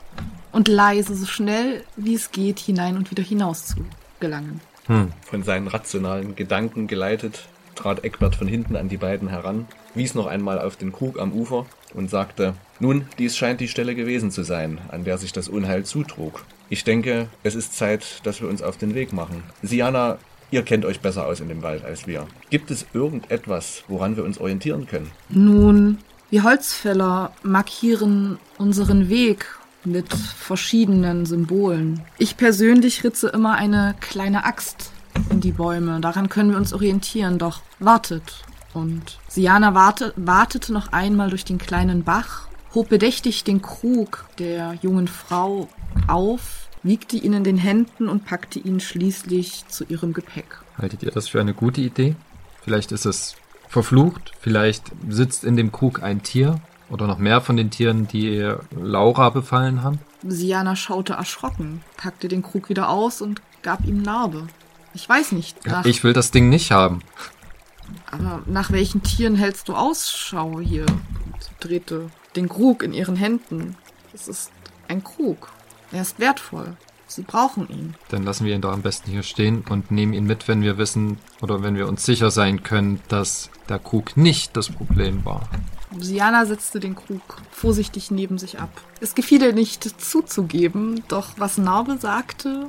und leise, so schnell wie es geht, hinein und wieder hinaus zu gelangen. Hm. Von seinen rationalen Gedanken geleitet, trat Eckbert von hinten an die beiden heran, wies noch einmal auf den Krug am Ufer und sagte, nun, dies scheint die Stelle gewesen zu sein, an der sich das Unheil zutrug. Ich denke, es ist Zeit, dass wir uns auf den Weg machen. Siana, ihr kennt euch besser aus in dem Wald als wir. Gibt es irgendetwas, woran wir uns orientieren können? Nun, wir Holzfäller markieren unseren Weg mit verschiedenen Symbolen. Ich persönlich ritze immer eine kleine Axt in die Bäume. Daran können wir uns orientieren, doch wartet. Und Siana warte, wartete noch einmal durch den kleinen Bach, hob bedächtig den Krug der jungen Frau auf, wiegte ihn in den Händen und packte ihn schließlich zu ihrem Gepäck. Haltet ihr das für eine gute Idee? Vielleicht ist es verflucht, vielleicht sitzt in dem Krug ein Tier oder noch mehr von den Tieren, die Laura befallen haben. Siana schaute erschrocken, packte den Krug wieder aus und gab ihm Narbe. Ich weiß nicht. Nach, ich will das Ding nicht haben. Aber nach welchen Tieren hältst du Ausschau hier? Sie drehte den Krug in ihren Händen. Es ist ein Krug. Er ist wertvoll. Sie brauchen ihn. Dann lassen wir ihn doch am besten hier stehen und nehmen ihn mit, wenn wir wissen oder wenn wir uns sicher sein können, dass der Krug nicht das Problem war. Siana setzte den Krug vorsichtig neben sich ab. Es gefiel ihr nicht zuzugeben, doch was Narbe sagte,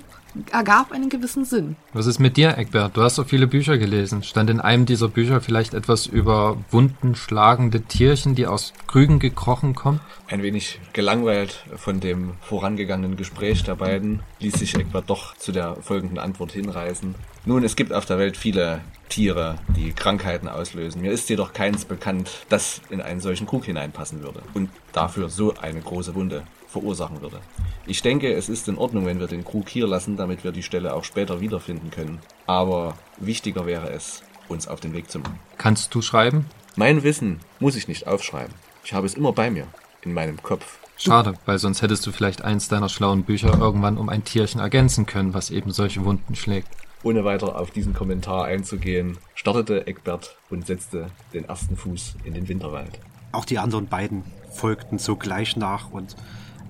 ergab einen gewissen Sinn. Was ist mit dir, Eckbert? Du hast so viele Bücher gelesen. Stand in einem dieser Bücher vielleicht etwas über wunden, schlagende Tierchen, die aus Krügen gekrochen kommen? Ein wenig gelangweilt von dem vorangegangenen Gespräch der beiden ließ sich Eckbert doch zu der folgenden Antwort hinreißen. Nun, es gibt auf der Welt viele Tiere, die Krankheiten auslösen. Mir ist jedoch keins bekannt, das in einen solchen Krug hineinpassen würde und dafür so eine große Wunde verursachen würde. Ich denke, es ist in Ordnung, wenn wir den Krug hier lassen, damit wir die Stelle auch später wiederfinden können. Aber wichtiger wäre es, uns auf den Weg zu machen. Kannst du schreiben? Mein Wissen muss ich nicht aufschreiben. Ich habe es immer bei mir, in meinem Kopf. Schade, weil sonst hättest du vielleicht eins deiner schlauen Bücher irgendwann um ein Tierchen ergänzen können, was eben solche Wunden schlägt. Ohne weiter auf diesen Kommentar einzugehen, startete Eckbert und setzte den ersten Fuß in den Winterwald. Auch die anderen beiden folgten sogleich nach und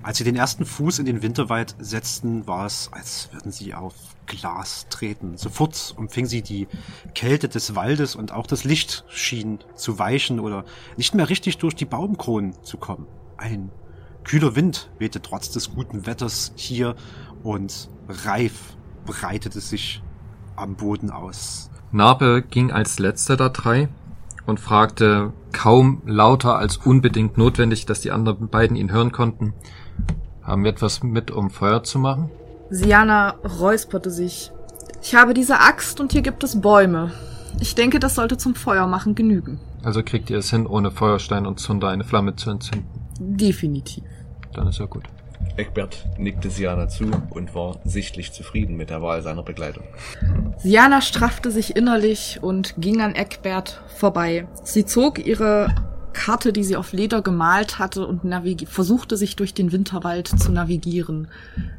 als sie den ersten Fuß in den Winterwald setzten, war es, als würden sie auf Glas treten. Sofort umfing sie die Kälte des Waldes und auch das Licht schien zu weichen oder nicht mehr richtig durch die Baumkronen zu kommen. Ein kühler Wind wehte trotz des guten Wetters hier und reif breitete sich am Boden aus. Narbe ging als letzter der drei und fragte kaum lauter als unbedingt notwendig, dass die anderen beiden ihn hören konnten. Haben wir etwas mit, um Feuer zu machen? Siana räusperte sich. Ich habe diese Axt und hier gibt es Bäume. Ich denke, das sollte zum Feuermachen genügen. Also kriegt ihr es hin, ohne Feuerstein und Zunder eine Flamme zu entzünden? Definitiv. Dann ist ja gut. Eckbert nickte Siana zu und war sichtlich zufrieden mit der Wahl seiner Begleitung. Siana straffte sich innerlich und ging an Eckbert vorbei. Sie zog ihre Karte, die sie auf Leder gemalt hatte und versuchte sich durch den Winterwald zu navigieren.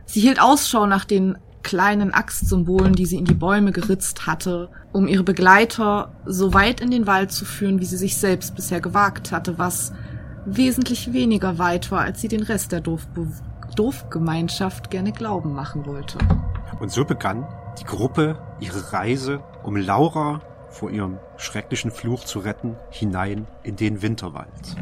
Sie hielt Ausschau nach den kleinen Axtsymbolen, die sie in die Bäume geritzt hatte, um ihre Begleiter so weit in den Wald zu führen, wie sie sich selbst bisher gewagt hatte, was wesentlich weniger weit war, als sie den Rest der Dorfbe Dorfgemeinschaft gerne glauben machen wollte. Und so begann die Gruppe ihre Reise, um Laura vor ihrem schrecklichen Fluch zu retten, hinein in den Winterwald.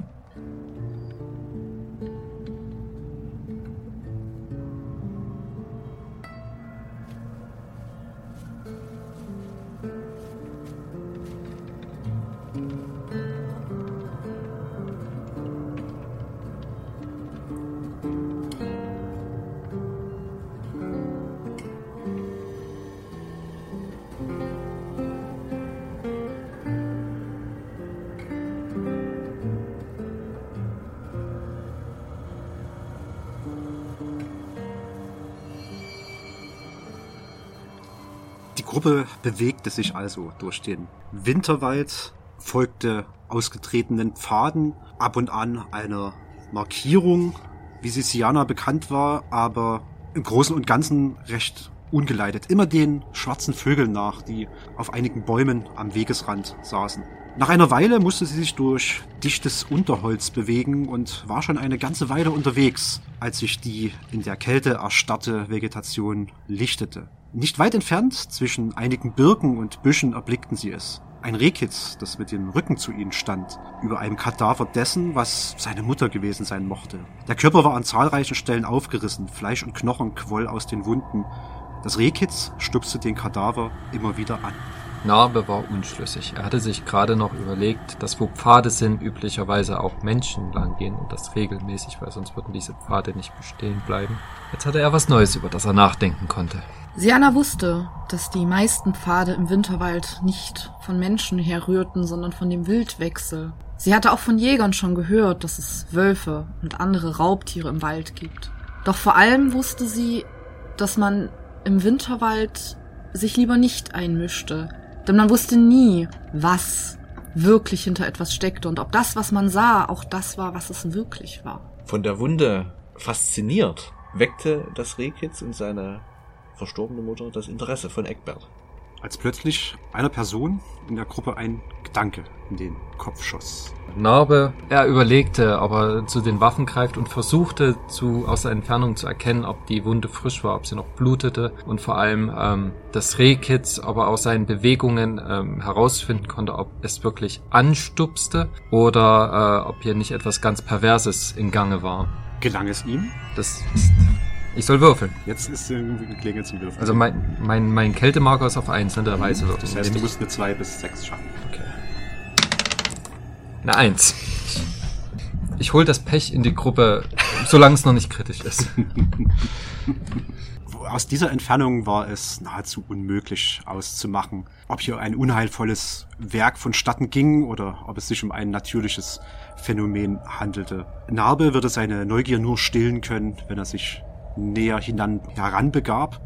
Gruppe bewegte sich also durch den Winterwald, folgte ausgetretenen Pfaden, ab und an eine Markierung, wie sie Siana bekannt war, aber im Großen und Ganzen recht ungeleitet. Immer den schwarzen Vögeln nach, die auf einigen Bäumen am Wegesrand saßen. Nach einer Weile musste sie sich durch dichtes Unterholz bewegen und war schon eine ganze Weile unterwegs, als sich die in der Kälte erstarrte Vegetation lichtete. Nicht weit entfernt, zwischen einigen Birken und Büschen, erblickten sie es. Ein Rehkitz, das mit dem Rücken zu ihnen stand, über einem Kadaver dessen, was seine Mutter gewesen sein mochte. Der Körper war an zahlreichen Stellen aufgerissen, Fleisch und Knochen quoll aus den Wunden. Das Rehkitz stupste den Kadaver immer wieder an. Narbe war unschlüssig. Er hatte sich gerade noch überlegt, dass wo Pfade sind, üblicherweise auch Menschen langgehen und das regelmäßig, weil sonst würden diese Pfade nicht bestehen bleiben. Jetzt hatte er was Neues, über das er nachdenken konnte. Siana wusste, dass die meisten Pfade im Winterwald nicht von Menschen herrührten, sondern von dem Wildwechsel. Sie hatte auch von Jägern schon gehört, dass es Wölfe und andere Raubtiere im Wald gibt. Doch vor allem wusste sie, dass man im Winterwald sich lieber nicht einmischte, denn man wusste nie, was wirklich hinter etwas steckte und ob das, was man sah, auch das war, was es wirklich war. Von der Wunde fasziniert weckte das Rehkitz und seine verstorbene Mutter das Interesse von Eckbert. Als plötzlich einer Person in der Gruppe ein Gedanke in den Kopf schoss. Narbe, er überlegte, ob er zu den Waffen greift und versuchte zu, aus der Entfernung zu erkennen, ob die Wunde frisch war, ob sie noch blutete und vor allem ähm, das Rehkitz, ob er aus seinen Bewegungen ähm, herausfinden konnte, ob es wirklich anstupste oder äh, ob hier nicht etwas ganz Perverses in Gange war. Gelang es ihm? Das ist ich soll würfeln. Jetzt ist irgendwie geklingelt zum Würfeln. Also mein, mein, mein Kältemarker ist auf 1, ne, der weiße Würfel. das heißt, du musst eine 2 bis 6 schaffen. Okay. Eine 1. Ich hol das Pech in die Gruppe, solange es noch nicht kritisch ist. Aus dieser Entfernung war es nahezu unmöglich auszumachen, ob hier ein unheilvolles Werk vonstatten ging oder ob es sich um ein natürliches Phänomen handelte. Narbe würde seine Neugier nur stillen können, wenn er sich näher hinan heranbegab,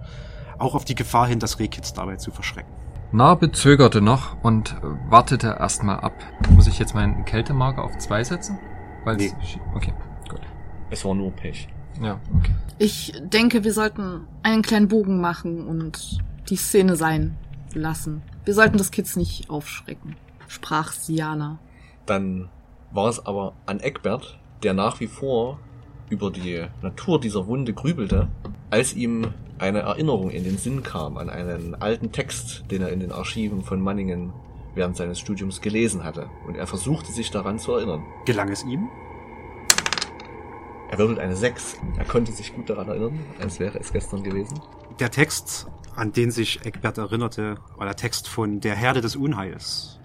auch auf die Gefahr hin, das Rehkitz dabei zu verschrecken. Narbe zögerte noch und wartete erstmal ab. Muss ich jetzt meinen Kältemarker auf zwei setzen? Weil Nee. Okay, gut. Es war nur Pech. Ja, okay. Ich denke, wir sollten einen kleinen Bogen machen und die Szene sein lassen. Wir sollten das Kids nicht aufschrecken, sprach Siana. Dann war es aber an Eckbert, der nach wie vor über die Natur dieser Wunde grübelte, als ihm eine Erinnerung in den Sinn kam an einen alten Text, den er in den Archiven von Manningen während seines Studiums gelesen hatte. Und er versuchte sich daran zu erinnern. Gelang es ihm? Er würfelt eine 6. Er konnte sich gut daran erinnern, als wäre es gestern gewesen. Der Text, an den sich Eckbert erinnerte, war der Text von Der Herde des Unheils.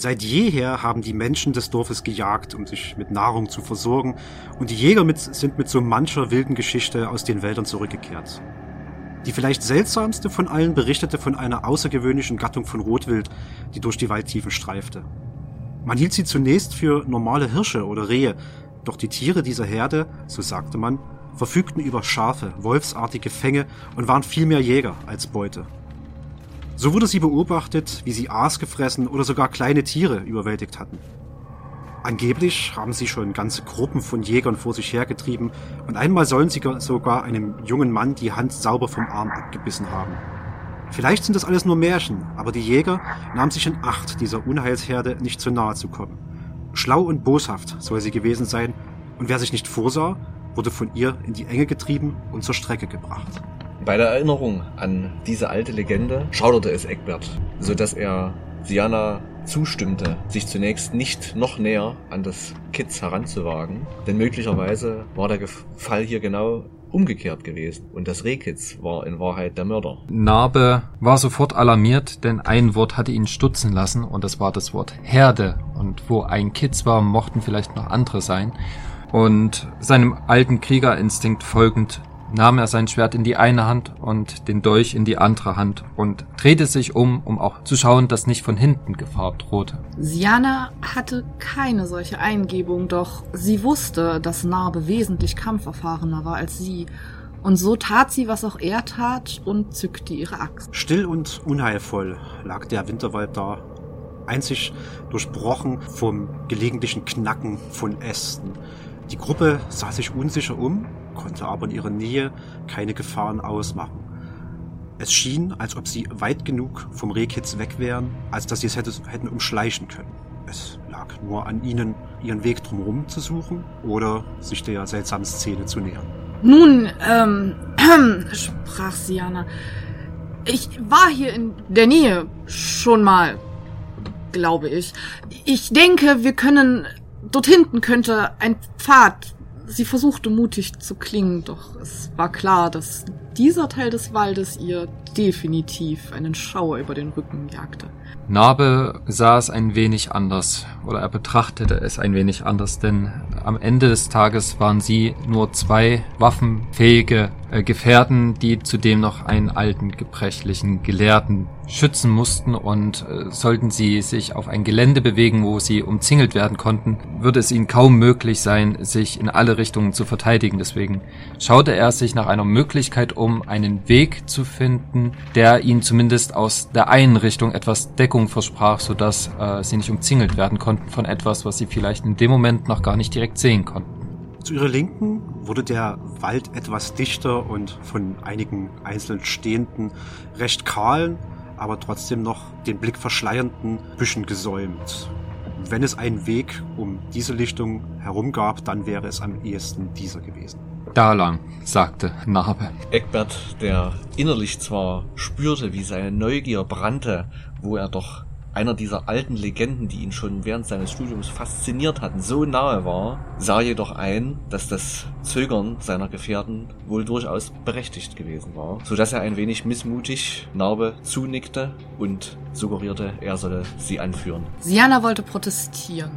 Seit jeher haben die Menschen des Dorfes gejagt, um sich mit Nahrung zu versorgen, und die Jäger mit, sind mit so mancher wilden Geschichte aus den Wäldern zurückgekehrt. Die vielleicht seltsamste von allen berichtete von einer außergewöhnlichen Gattung von Rotwild, die durch die Waldtiefen streifte. Man hielt sie zunächst für normale Hirsche oder Rehe, doch die Tiere dieser Herde, so sagte man, verfügten über scharfe, wolfsartige Fänge und waren viel mehr Jäger als Beute. So wurde sie beobachtet, wie sie Aas gefressen oder sogar kleine Tiere überwältigt hatten. Angeblich haben sie schon ganze Gruppen von Jägern vor sich hergetrieben und einmal sollen sie sogar einem jungen Mann die Hand sauber vom Arm abgebissen haben. Vielleicht sind das alles nur Märchen, aber die Jäger nahmen sich in Acht, dieser Unheilsherde nicht zu nahe zu kommen. Schlau und boshaft soll sie gewesen sein, und wer sich nicht vorsah, wurde von ihr in die Enge getrieben und zur Strecke gebracht. Bei der Erinnerung an diese alte Legende schauderte es Eckbert, so dass er Siana zustimmte, sich zunächst nicht noch näher an das Kitz heranzuwagen, denn möglicherweise war der Fall hier genau umgekehrt gewesen und das Rehkitz war in Wahrheit der Mörder. Narbe war sofort alarmiert, denn ein Wort hatte ihn stutzen lassen und das war das Wort Herde. Und wo ein Kitz war, mochten vielleicht noch andere sein. Und seinem alten Kriegerinstinkt folgend nahm er sein Schwert in die eine Hand und den Dolch in die andere Hand und drehte sich um, um auch zu schauen, dass nicht von hinten Gefahr drohte. Siana hatte keine solche Eingebung, doch sie wusste, dass Narbe wesentlich kampferfahrener war als sie. Und so tat sie, was auch er tat, und zückte ihre Axt. Still und unheilvoll lag der Winterwald da, einzig durchbrochen vom gelegentlichen Knacken von Ästen. Die Gruppe sah sich unsicher um, konnte aber in ihrer Nähe keine Gefahren ausmachen. Es schien, als ob sie weit genug vom Rehkitz weg wären, als dass sie es hätte, hätten umschleichen können. Es lag nur an ihnen, ihren Weg drumherum zu suchen oder sich der seltsamen Szene zu nähern. Nun, ähm, sprach Siana, ich war hier in der Nähe schon mal, glaube ich. Ich denke, wir können, dort hinten könnte ein Pfad. Sie versuchte mutig zu klingen, doch es war klar, dass dieser Teil des Waldes ihr definitiv einen Schauer über den Rücken jagte. Narbe sah es ein wenig anders oder er betrachtete es ein wenig anders, denn am Ende des Tages waren sie nur zwei waffenfähige äh, Gefährten, die zudem noch einen alten, gebrechlichen Gelehrten schützen mussten und äh, sollten sie sich auf ein Gelände bewegen, wo sie umzingelt werden konnten, würde es ihnen kaum möglich sein, sich in alle Richtungen zu verteidigen. Deswegen schaute er sich nach einer Möglichkeit um, einen Weg zu finden, der ihnen zumindest aus der einen Richtung etwas Deckung versprach, sodass äh, sie nicht umzingelt werden konnten von etwas, was sie vielleicht in dem Moment noch gar nicht direkt sehen konnten. Zu ihrer Linken wurde der Wald etwas dichter und von einigen einzeln stehenden, recht kahlen, aber trotzdem noch den Blick verschleiernden Büschen gesäumt. Wenn es einen Weg um diese Lichtung herum gab, dann wäre es am ehesten dieser gewesen. Da lang, sagte Narbe. Eckbert, der innerlich zwar spürte, wie seine Neugier brannte, wo er doch einer dieser alten Legenden, die ihn schon während seines Studiums fasziniert hatten, so nahe war, sah jedoch ein, dass das Zögern seiner Gefährten wohl durchaus berechtigt gewesen war, so dass er ein wenig missmutig Narbe zunickte und suggerierte, er solle sie anführen. Siana wollte protestieren.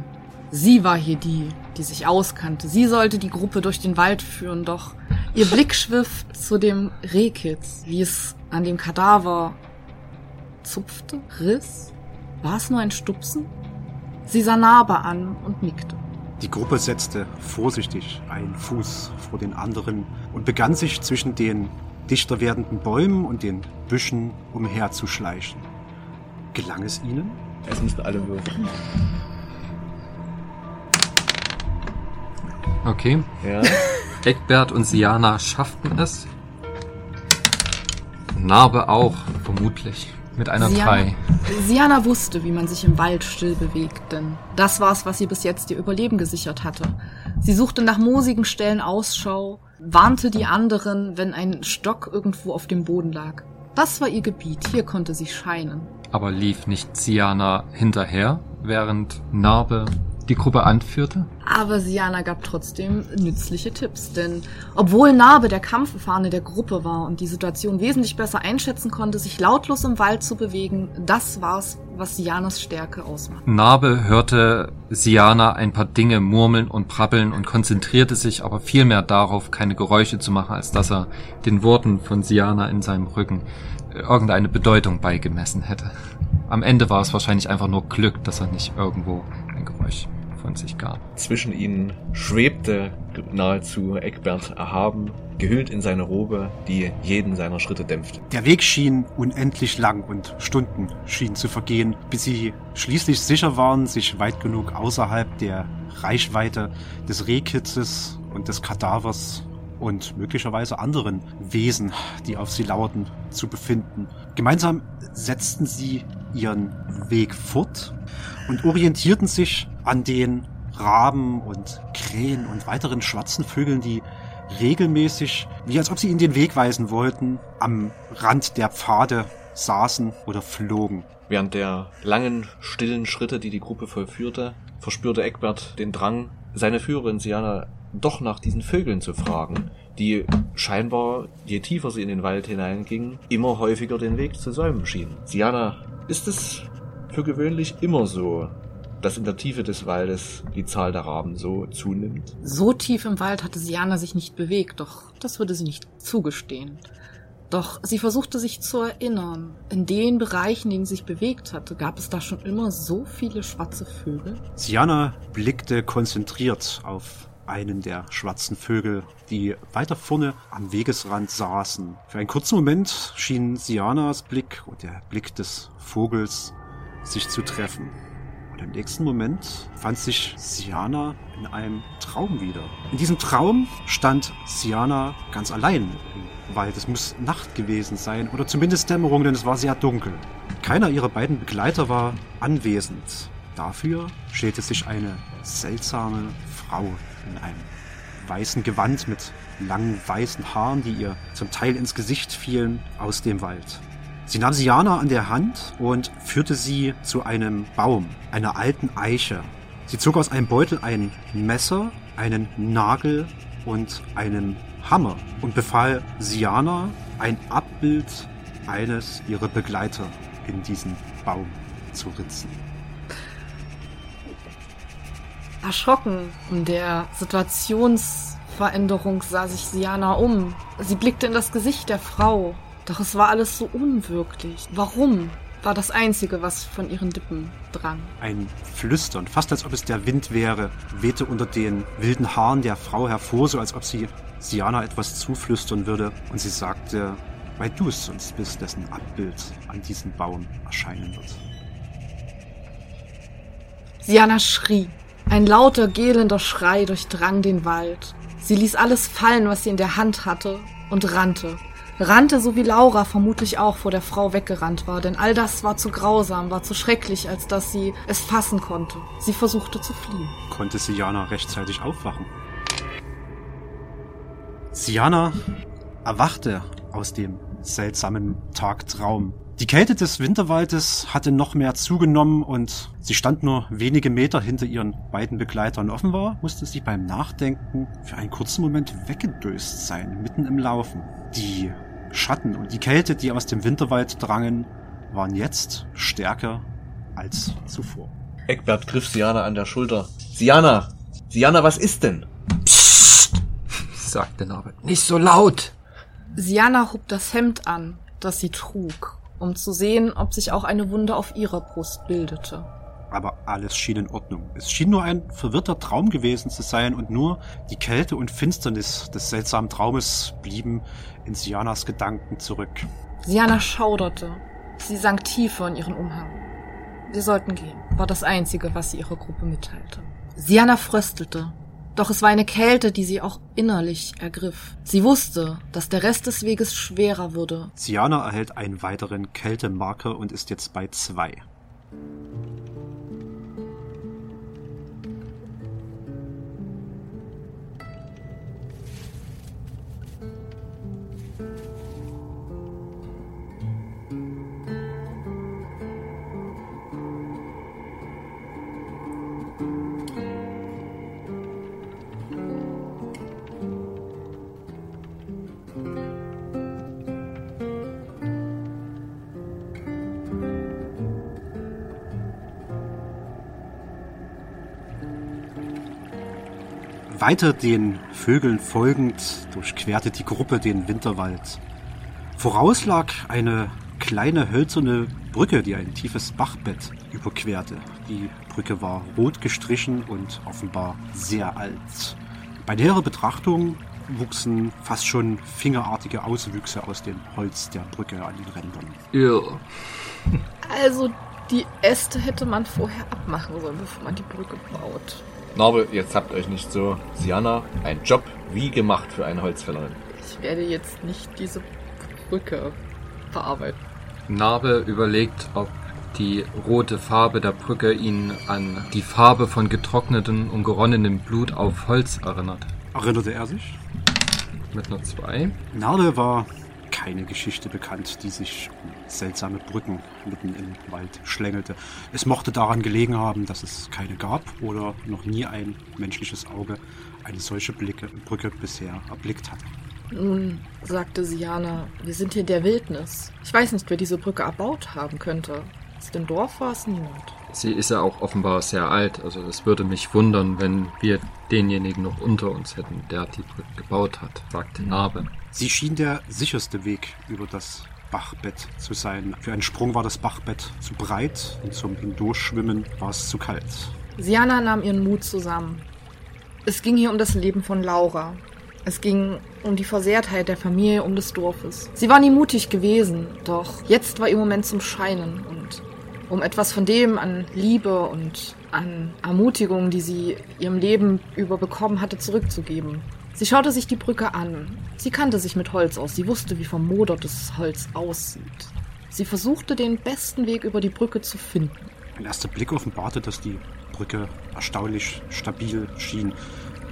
Sie war hier die, die sich auskannte. Sie sollte die Gruppe durch den Wald führen, doch ihr Blick schwiff zu dem Rehkitz, wie es an dem Kadaver zupfte, riss war es nur ein Stupsen? Sie sah Narbe an und nickte. Die Gruppe setzte vorsichtig einen Fuß vor den anderen und begann sich zwischen den dichter werdenden Bäumen und den Büschen umherzuschleichen. Gelang es ihnen? Es müssten alle würfeln. Okay. Ja. Eckbert und Siana schafften es. Narbe auch, vermutlich. Mit einer Siana, 3. Siana wusste, wie man sich im Wald still bewegt, denn das war es, was ihr bis jetzt ihr Überleben gesichert hatte. Sie suchte nach moosigen Stellen Ausschau, warnte die anderen, wenn ein Stock irgendwo auf dem Boden lag. Das war ihr Gebiet, hier konnte sie scheinen. Aber lief nicht Siana hinterher, während Narbe die Gruppe anführte? Aber Siana gab trotzdem nützliche Tipps, denn obwohl Narbe der Kampferfahrene der Gruppe war und die Situation wesentlich besser einschätzen konnte, sich lautlos im Wald zu bewegen, das war's, was Sianas Stärke ausmacht. Narbe hörte Siana ein paar Dinge murmeln und prabbeln und konzentrierte sich aber viel mehr darauf, keine Geräusche zu machen, als dass er den Worten von Siana in seinem Rücken irgendeine Bedeutung beigemessen hätte. Am Ende war es wahrscheinlich einfach nur Glück, dass er nicht irgendwo ein Geräusch von sich gab. Zwischen ihnen schwebte nahezu Eckbert erhaben, gehüllt in seine Robe, die jeden seiner Schritte dämpfte. Der Weg schien unendlich lang und Stunden schienen zu vergehen, bis sie schließlich sicher waren, sich weit genug außerhalb der Reichweite des Rehkitzes und des Kadavers und möglicherweise anderen Wesen, die auf sie lauerten, zu befinden. Gemeinsam setzten sie ihren Weg fort und orientierten sich an den Raben und Krähen und weiteren schwarzen Vögeln, die regelmäßig, wie als ob sie ihnen den Weg weisen wollten, am Rand der Pfade saßen oder flogen. Während der langen, stillen Schritte, die die Gruppe vollführte, verspürte Eckbert den Drang, seine Führerin Siana doch nach diesen Vögeln zu fragen, die scheinbar, je tiefer sie in den Wald hineingingen, immer häufiger den Weg zu säumen schienen. Siana, ist es für gewöhnlich immer so, dass in der Tiefe des Waldes die Zahl der Raben so zunimmt? So tief im Wald hatte Siana sich nicht bewegt, doch das würde sie nicht zugestehen. Doch sie versuchte sich zu erinnern. In den Bereichen, in denen sie sich bewegt hatte, gab es da schon immer so viele schwarze Vögel? Siana blickte konzentriert auf einen der schwarzen Vögel, die weiter vorne am Wegesrand saßen. Für einen kurzen Moment schien Sianas Blick und der Blick des Vogels sich zu treffen. Und im nächsten Moment fand sich Siana in einem Traum wieder. In diesem Traum stand Siana ganz allein im Wald. Es muss Nacht gewesen sein oder zumindest Dämmerung, denn es war sehr dunkel. Keiner ihrer beiden Begleiter war anwesend. Dafür schälte sich eine seltsame Frau in einem weißen Gewand mit langen weißen Haaren, die ihr zum Teil ins Gesicht fielen, aus dem Wald. Sie nahm Siana an der Hand und führte sie zu einem Baum, einer alten Eiche. Sie zog aus einem Beutel ein Messer, einen Nagel und einen Hammer und befahl Siana, ein Abbild eines ihrer Begleiter in diesen Baum zu ritzen. Erschrocken in der Situationsveränderung sah sich Siana um. Sie blickte in das Gesicht der Frau. Doch es war alles so unwirklich. Warum? War das Einzige, was von ihren Lippen drang. Ein Flüstern, fast als ob es der Wind wäre, wehte unter den wilden Haaren der Frau hervor, so als ob sie Siana etwas zuflüstern würde. Und sie sagte, weil du es sonst bist, dessen Abbild an diesem Baum erscheinen wird. Siana schrie. Ein lauter, gehlender Schrei durchdrang den Wald. Sie ließ alles fallen, was sie in der Hand hatte, und rannte. Rannte, so wie Laura vermutlich auch vor der Frau weggerannt war, denn all das war zu grausam, war zu schrecklich, als dass sie es fassen konnte. Sie versuchte zu fliehen. Konnte Siana rechtzeitig aufwachen? Siana erwachte aus dem seltsamen Tagtraum. Die Kälte des Winterwaldes hatte noch mehr zugenommen und sie stand nur wenige Meter hinter ihren beiden Begleitern. Offenbar musste sie beim Nachdenken für einen kurzen Moment weggedöst sein, mitten im Laufen. Die Schatten und die Kälte, die aus dem Winterwald drangen, waren jetzt stärker als zuvor. Eckbert griff Siana an der Schulter. Siana! Siana, was ist denn? Psst, sagte Norbert. Nicht so laut. Siana hob das Hemd an, das sie trug, um zu sehen, ob sich auch eine Wunde auf ihrer Brust bildete. Aber alles schien in Ordnung. Es schien nur ein verwirrter Traum gewesen zu sein und nur die Kälte und Finsternis des seltsamen Traumes blieben in Sianas Gedanken zurück. Siana schauderte. Sie sank tiefer in ihren Umhang. Wir sollten gehen, war das Einzige, was sie ihrer Gruppe mitteilte. Siana fröstelte, doch es war eine Kälte, die sie auch innerlich ergriff. Sie wusste, dass der Rest des Weges schwerer würde. Siana erhält einen weiteren Kältemarker und ist jetzt bei zwei. Weiter den Vögeln folgend durchquerte die Gruppe den Winterwald. Voraus lag eine kleine hölzerne Brücke, die ein tiefes Bachbett überquerte. Die Brücke war rot gestrichen und offenbar sehr alt. Bei näherer Betrachtung wuchsen fast schon fingerartige Auswüchse aus dem Holz der Brücke an den Rändern. Ja. Also die Äste hätte man vorher abmachen sollen, bevor man die Brücke baut. Narbe, jetzt habt euch nicht so. Siana, ein Job wie gemacht für eine Holzfällerin. Ich werde jetzt nicht diese Brücke verarbeiten. Narbe überlegt, ob die rote Farbe der Brücke ihn an die Farbe von getrocknetem und geronnenem Blut auf Holz erinnert. Erinnerte er sich? Mit einer 2. Narde war keine Geschichte bekannt, die sich um seltsame Brücken mitten im Wald schlängelte. Es mochte daran gelegen haben, dass es keine gab oder noch nie ein menschliches Auge eine solche Blicke, Brücke bisher erblickt hatte. Nun, sagte Siana, wir sind hier in der Wildnis. Ich weiß nicht, wer diese Brücke erbaut haben könnte. Aus dem Dorf war es niemand. Sie ist ja auch offenbar sehr alt, also es würde mich wundern, wenn wir denjenigen noch unter uns hätten, der die Brücke gebaut hat, sagte Narbe. Sie schien der sicherste Weg über das Bachbett zu sein. Für einen Sprung war das Bachbett zu breit und zum Hindurchschwimmen war es zu kalt. Siana nahm ihren Mut zusammen. Es ging hier um das Leben von Laura. Es ging um die Versehrtheit der Familie, um des Dorfes. Sie war nie mutig gewesen, doch jetzt war ihr Moment zum Scheinen und um etwas von dem an Liebe und an Ermutigung, die sie ihrem Leben über bekommen hatte, zurückzugeben. Sie schaute sich die Brücke an. Sie kannte sich mit Holz aus. Sie wusste, wie vermodertes Holz aussieht. Sie versuchte, den besten Weg über die Brücke zu finden. Ein erster Blick offenbarte, dass die Brücke erstaunlich stabil schien.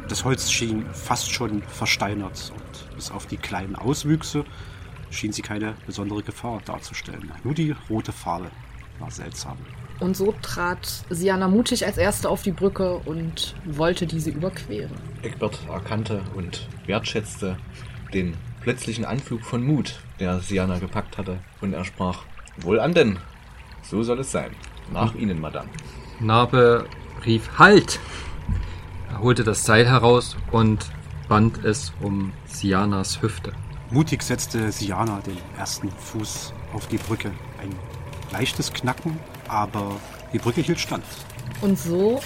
Das Holz schien fast schon versteinert und bis auf die kleinen Auswüchse schien sie keine besondere Gefahr darzustellen. Nur die rote Farbe war seltsam. Und so trat Siana mutig als Erste auf die Brücke und wollte diese überqueren. Egbert erkannte und wertschätzte den plötzlichen Anflug von Mut, der Siana gepackt hatte, und er sprach, Wohlan denn, so soll es sein. Nach Ihnen, Madame. Narbe rief Halt! Er holte das Seil heraus und band es um Sianas Hüfte. Mutig setzte Siana den ersten Fuß auf die Brücke. Ein leichtes Knacken, aber die Brücke hielt stand. Und so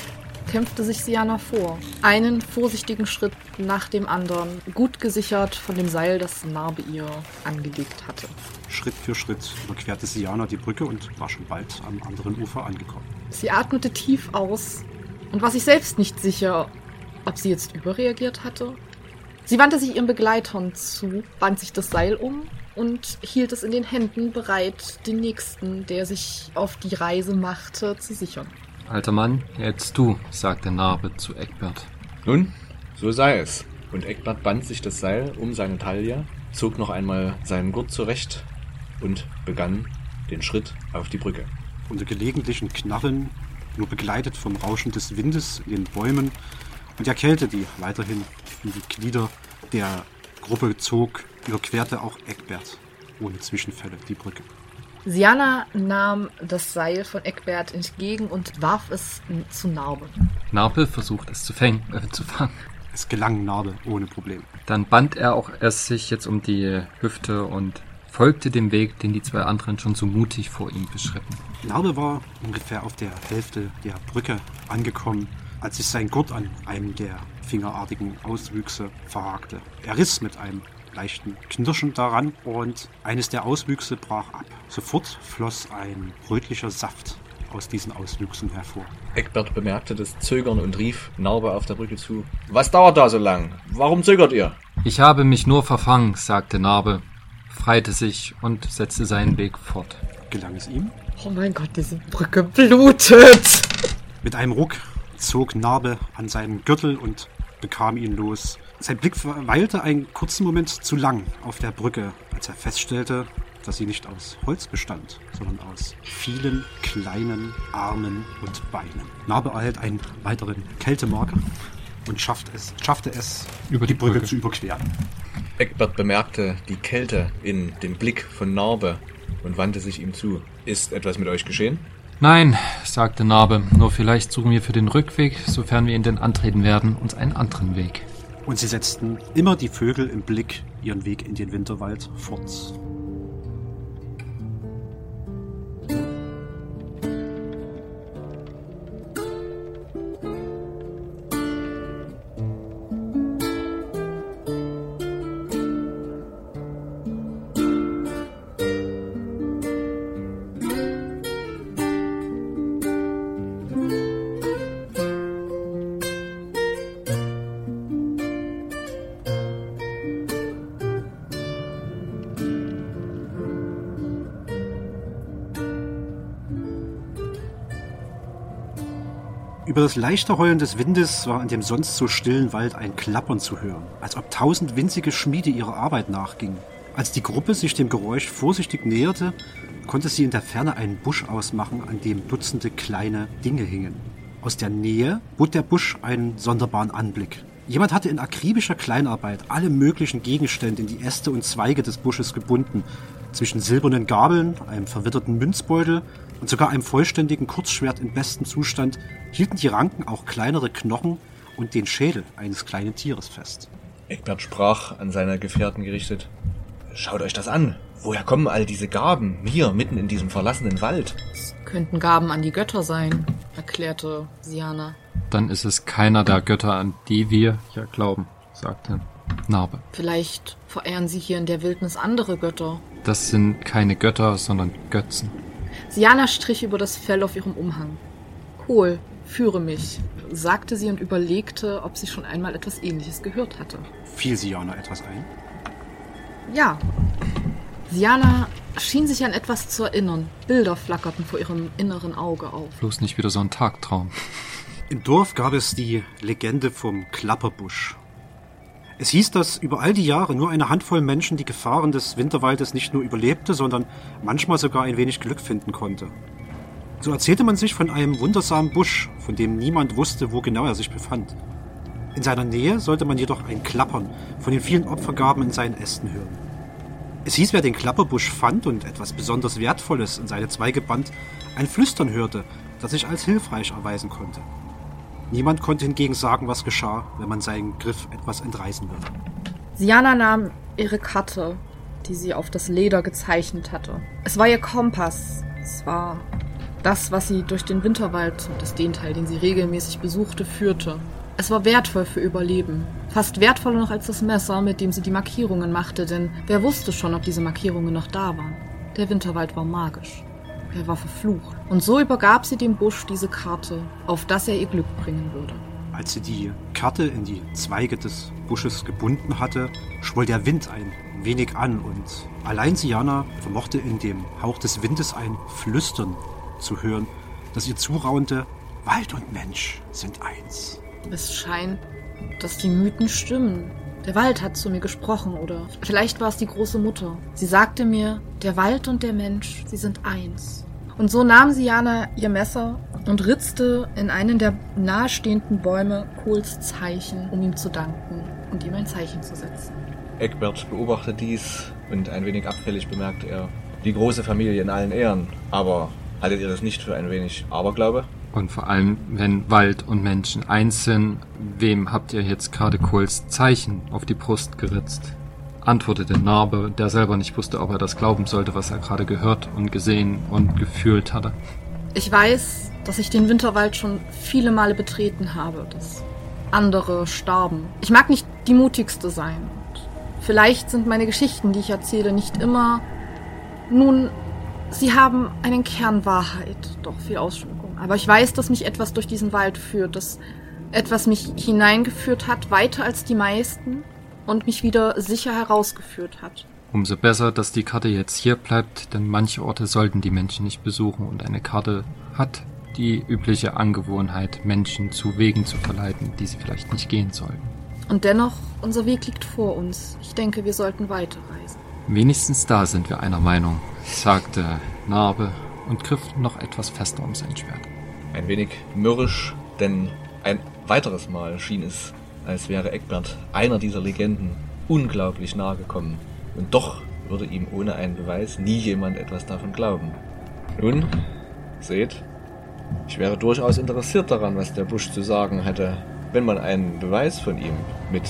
kämpfte sich Siana vor. Einen vorsichtigen Schritt nach dem anderen, gut gesichert von dem Seil, das Narbe ihr angelegt hatte. Schritt für Schritt überquerte Siana die Brücke und war schon bald am anderen Ufer angekommen. Sie atmete tief aus und war sich selbst nicht sicher, ob sie jetzt überreagiert hatte. Sie wandte sich ihren Begleitern zu, band sich das Seil um und hielt es in den Händen bereit, den nächsten, der sich auf die Reise machte, zu sichern. Alter Mann, jetzt du, sagte Narbe zu Eckbert. Nun, so sei es. Und Eckbert band sich das Seil um seine Taille, zog noch einmal seinen Gurt zurecht und begann den Schritt auf die Brücke. Unter gelegentlichen Knarren, nur begleitet vom Rauschen des Windes in den Bäumen und der Kälte, die weiterhin in die Glieder der Gruppe zog, überquerte auch Eckbert ohne Zwischenfälle die Brücke. Siana nahm das Seil von Eckbert entgegen und warf es zu Narbe. Narbe versucht es zu, fängen, äh, zu fangen. Es gelang Narbe ohne Problem. Dann band er auch erst sich jetzt um die Hüfte und folgte dem Weg, den die zwei anderen schon so mutig vor ihm beschritten. Narbe war ungefähr auf der Hälfte der Brücke angekommen, als sich sein Gurt an einem der fingerartigen Auswüchse verhakte. Er riss mit einem leichten Knirschen daran und eines der Auswüchse brach ab. Sofort floss ein rötlicher Saft aus diesen Auswüchsen hervor. Eckbert bemerkte das Zögern und rief Narbe auf der Brücke zu. Was dauert da so lang? Warum zögert ihr? Ich habe mich nur verfangen, sagte Narbe, freite sich und setzte seinen Weg fort. Gelang es ihm? Oh mein Gott, diese Brücke blutet! Mit einem Ruck zog Narbe an seinem Gürtel und bekam ihn los. Sein Blick weilte einen kurzen Moment zu lang auf der Brücke, als er feststellte, dass sie nicht aus Holz bestand, sondern aus vielen kleinen Armen und Beinen. Narbe erhält einen weiteren Kältemarker und schafft es, schaffte es, Über die die Brücke Brücke. zu überqueren. Eckbert bemerkte die Kälte in dem Blick von Narbe und wandte sich ihm zu. Ist etwas mit euch geschehen? Nein, sagte Narbe, nur vielleicht suchen wir für den Rückweg, sofern wir ihn denn antreten werden, uns einen anderen Weg. Und sie setzten immer die Vögel im Blick ihren Weg in den Winterwald fort. Über das leichte Heulen des Windes war in dem sonst so stillen Wald ein Klappern zu hören, als ob tausend winzige Schmiede ihrer Arbeit nachgingen. Als die Gruppe sich dem Geräusch vorsichtig näherte, konnte sie in der Ferne einen Busch ausmachen, an dem Dutzende kleine Dinge hingen. Aus der Nähe bot der Busch einen sonderbaren Anblick. Jemand hatte in akribischer Kleinarbeit alle möglichen Gegenstände in die Äste und Zweige des Busches gebunden. Zwischen silbernen Gabeln, einem verwitterten Münzbeutel und sogar einem vollständigen Kurzschwert in bestem Zustand hielten die Ranken auch kleinere Knochen und den Schädel eines kleinen Tieres fest. Eckbert sprach an seine Gefährten gerichtet. Schaut euch das an. Woher kommen all diese Gaben hier mitten in diesem verlassenen Wald? Es könnten Gaben an die Götter sein, erklärte Siana. Dann ist es keiner der Götter, an die wir ja glauben, sagte Narbe. Vielleicht verehren sie hier in der Wildnis andere Götter. Das sind keine Götter, sondern Götzen. Siana strich über das Fell auf ihrem Umhang. Kohl, führe mich, sagte sie und überlegte, ob sie schon einmal etwas ähnliches gehört hatte. Fiel Siana etwas ein? Ja. Siana schien sich an etwas zu erinnern. Bilder flackerten vor ihrem inneren Auge auf. Bloß nicht wieder so ein Tagtraum. Im Dorf gab es die Legende vom Klapperbusch. Es hieß, dass über all die Jahre nur eine Handvoll Menschen die Gefahren des Winterwaldes nicht nur überlebte, sondern manchmal sogar ein wenig Glück finden konnte. So erzählte man sich von einem wundersamen Busch, von dem niemand wusste, wo genau er sich befand. In seiner Nähe sollte man jedoch ein Klappern von den vielen Opfergaben in seinen Ästen hören. Es hieß, wer den Klapperbusch fand und etwas besonders Wertvolles in seine Zweige band, ein Flüstern hörte, das sich als hilfreich erweisen konnte. Niemand konnte hingegen sagen, was geschah, wenn man seinen Griff etwas entreißen würde. Siana nahm ihre Karte, die sie auf das Leder gezeichnet hatte. Es war ihr Kompass. Es war das, was sie durch den Winterwald das den Teil, den sie regelmäßig besuchte, führte. Es war wertvoll für Überleben. Fast wertvoller noch als das Messer, mit dem sie die Markierungen machte, denn wer wusste schon, ob diese Markierungen noch da waren? Der Winterwald war magisch. Er war verflucht. Und so übergab sie dem Busch diese Karte, auf das er ihr Glück bringen würde. Als sie die Karte in die Zweige des Busches gebunden hatte, schwoll der Wind ein wenig an und allein Siana vermochte in dem Hauch des Windes ein Flüstern zu hören, das ihr zuraunte, Wald und Mensch sind eins. Es scheint, dass die Mythen stimmen. Der Wald hat zu mir gesprochen, oder vielleicht war es die große Mutter. Sie sagte mir, der Wald und der Mensch, sie sind eins. Und so nahm Siana ihr Messer und ritzte in einen der nahestehenden Bäume Kohls Zeichen, um ihm zu danken und ihm ein Zeichen zu setzen. Eckbert beobachtet dies und ein wenig abfällig bemerkt er, die große Familie in allen Ehren, aber Haltet ihr das nicht für ein wenig Aberglaube? Und vor allem, wenn Wald und Menschen eins sind, wem habt ihr jetzt gerade Kohls Zeichen auf die Brust geritzt? Antwortete Narbe, der selber nicht wusste, ob er das glauben sollte, was er gerade gehört und gesehen und gefühlt hatte. Ich weiß, dass ich den Winterwald schon viele Male betreten habe, dass andere starben. Ich mag nicht die mutigste sein. Vielleicht sind meine Geschichten, die ich erzähle, nicht immer nun Sie haben einen Kern Wahrheit, doch viel Ausschmückung. Aber ich weiß, dass mich etwas durch diesen Wald führt, dass etwas mich hineingeführt hat, weiter als die meisten und mich wieder sicher herausgeführt hat. Umso besser, dass die Karte jetzt hier bleibt, denn manche Orte sollten die Menschen nicht besuchen und eine Karte hat die übliche Angewohnheit, Menschen zu Wegen zu verleiten, die sie vielleicht nicht gehen sollten. Und dennoch, unser Weg liegt vor uns. Ich denke, wir sollten weiterreisen. Wenigstens da sind wir einer Meinung, sagte Narbe und griff noch etwas fester um sein Schwert. Ein wenig mürrisch, denn ein weiteres Mal schien es, als wäre Eckbert einer dieser Legenden unglaublich nahe gekommen. Und doch würde ihm ohne einen Beweis nie jemand etwas davon glauben. Nun, seht, ich wäre durchaus interessiert daran, was der Busch zu sagen hätte, wenn man einen Beweis von ihm mit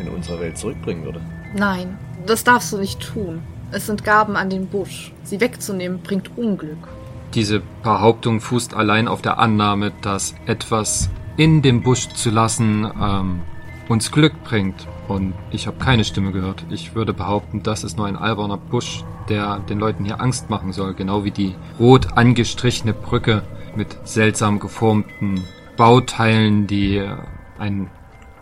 in unsere Welt zurückbringen würde. Nein, das darfst du nicht tun. Es sind Gaben an den Busch. Sie wegzunehmen bringt Unglück. Diese Behauptung fußt allein auf der Annahme, dass etwas in dem Busch zu lassen ähm, uns Glück bringt. Und ich habe keine Stimme gehört. Ich würde behaupten, das ist nur ein alberner Busch, der den Leuten hier Angst machen soll. Genau wie die rot angestrichene Brücke mit seltsam geformten Bauteilen, die einen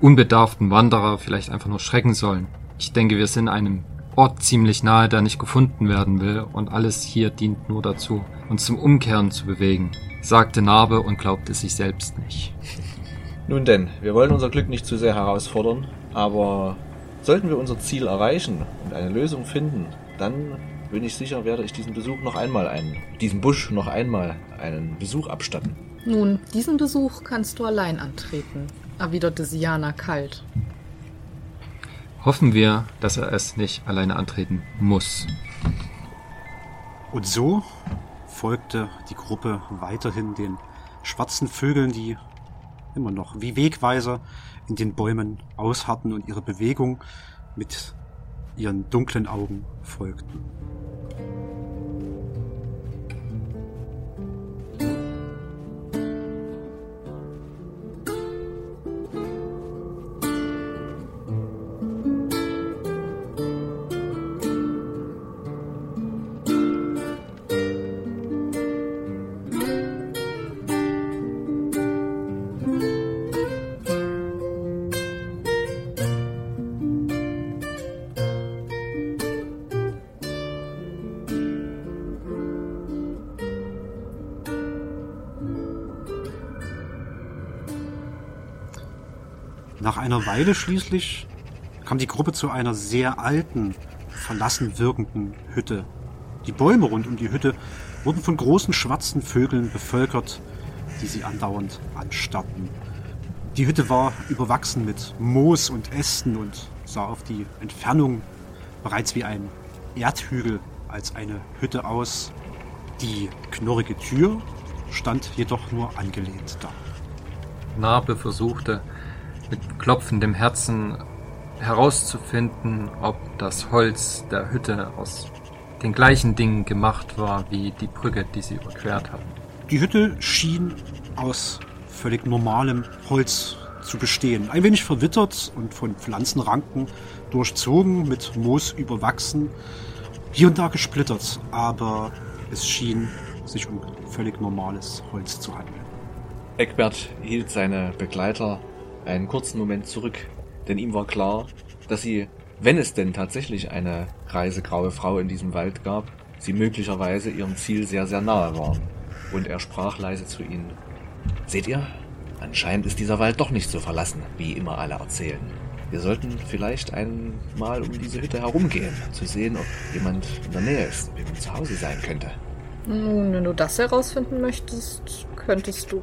unbedarften Wanderer vielleicht einfach nur schrecken sollen. Ich denke, wir sind einem Ort ziemlich nahe, der nicht gefunden werden will, und alles hier dient nur dazu, uns zum Umkehren zu bewegen, sagte Narbe und glaubte sich selbst nicht. Nun denn, wir wollen unser Glück nicht zu sehr herausfordern, aber sollten wir unser Ziel erreichen und eine Lösung finden, dann bin ich sicher, werde ich diesen Besuch noch einmal einen, diesem Busch noch einmal einen Besuch abstatten. Nun, diesen Besuch kannst du allein antreten, erwiderte Siana kalt. Hoffen wir, dass er es nicht alleine antreten muss. Und so folgte die Gruppe weiterhin den schwarzen Vögeln, die immer noch wie Wegweiser in den Bäumen ausharrten und ihre Bewegung mit ihren dunklen Augen folgten. Nach einer Weile schließlich kam die Gruppe zu einer sehr alten, verlassen wirkenden Hütte. Die Bäume rund um die Hütte wurden von großen schwarzen Vögeln bevölkert, die sie andauernd anstarrten. Die Hütte war überwachsen mit Moos und Ästen und sah auf die Entfernung bereits wie ein Erdhügel als eine Hütte aus. Die knorrige Tür stand jedoch nur angelehnt da. Narbe versuchte mit klopfendem Herzen herauszufinden, ob das Holz der Hütte aus den gleichen Dingen gemacht war wie die Brücke, die sie überquert hatten. Die Hütte schien aus völlig normalem Holz zu bestehen. Ein wenig verwittert und von Pflanzenranken durchzogen, mit Moos überwachsen, hier und da gesplittert, aber es schien sich um völlig normales Holz zu handeln. Eckbert hielt seine Begleiter einen kurzen Moment zurück, denn ihm war klar, dass sie, wenn es denn tatsächlich eine reisegraue Frau in diesem Wald gab, sie möglicherweise ihrem Ziel sehr, sehr nahe waren. Und er sprach leise zu ihnen. Seht ihr? Anscheinend ist dieser Wald doch nicht so verlassen, wie immer alle erzählen. Wir sollten vielleicht einmal um diese Hütte herumgehen, zu sehen, ob jemand in der Nähe ist, ob jemand zu Hause sein könnte. Nun, wenn du das herausfinden möchtest, könntest du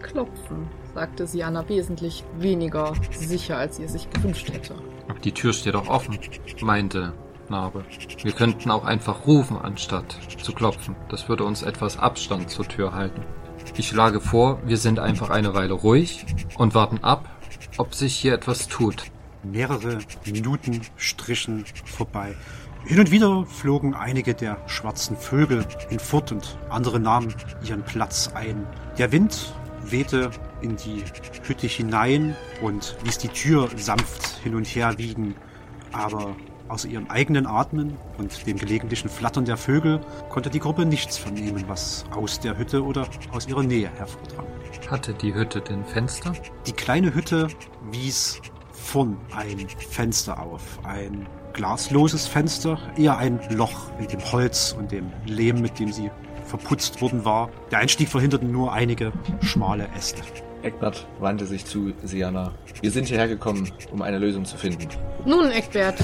klopfen, sagte Siana wesentlich weniger sicher, als sie es sich gewünscht hätte. Aber die Tür steht doch offen, meinte Narbe. Wir könnten auch einfach rufen, anstatt zu klopfen. Das würde uns etwas Abstand zur Tür halten. Ich schlage vor, wir sind einfach eine Weile ruhig und warten ab, ob sich hier etwas tut. Mehrere Minuten strichen vorbei. Hin und wieder flogen einige der schwarzen Vögel hinfort und andere nahmen ihren Platz ein. Der Wind wehte in die Hütte hinein und ließ die Tür sanft hin und her wiegen. Aber außer ihrem eigenen Atmen und dem gelegentlichen Flattern der Vögel konnte die Gruppe nichts vernehmen, was aus der Hütte oder aus ihrer Nähe hervordrang. Hatte die Hütte denn Fenster? Die kleine Hütte wies vorn ein Fenster auf. Ein glasloses Fenster, eher ein Loch in dem Holz und dem Lehm, mit dem sie verputzt worden war. Der Einstieg verhinderten nur einige schmale Äste. Eckbert wandte sich zu Siana. Wir sind hierher gekommen, um eine Lösung zu finden. Nun, Eckbert,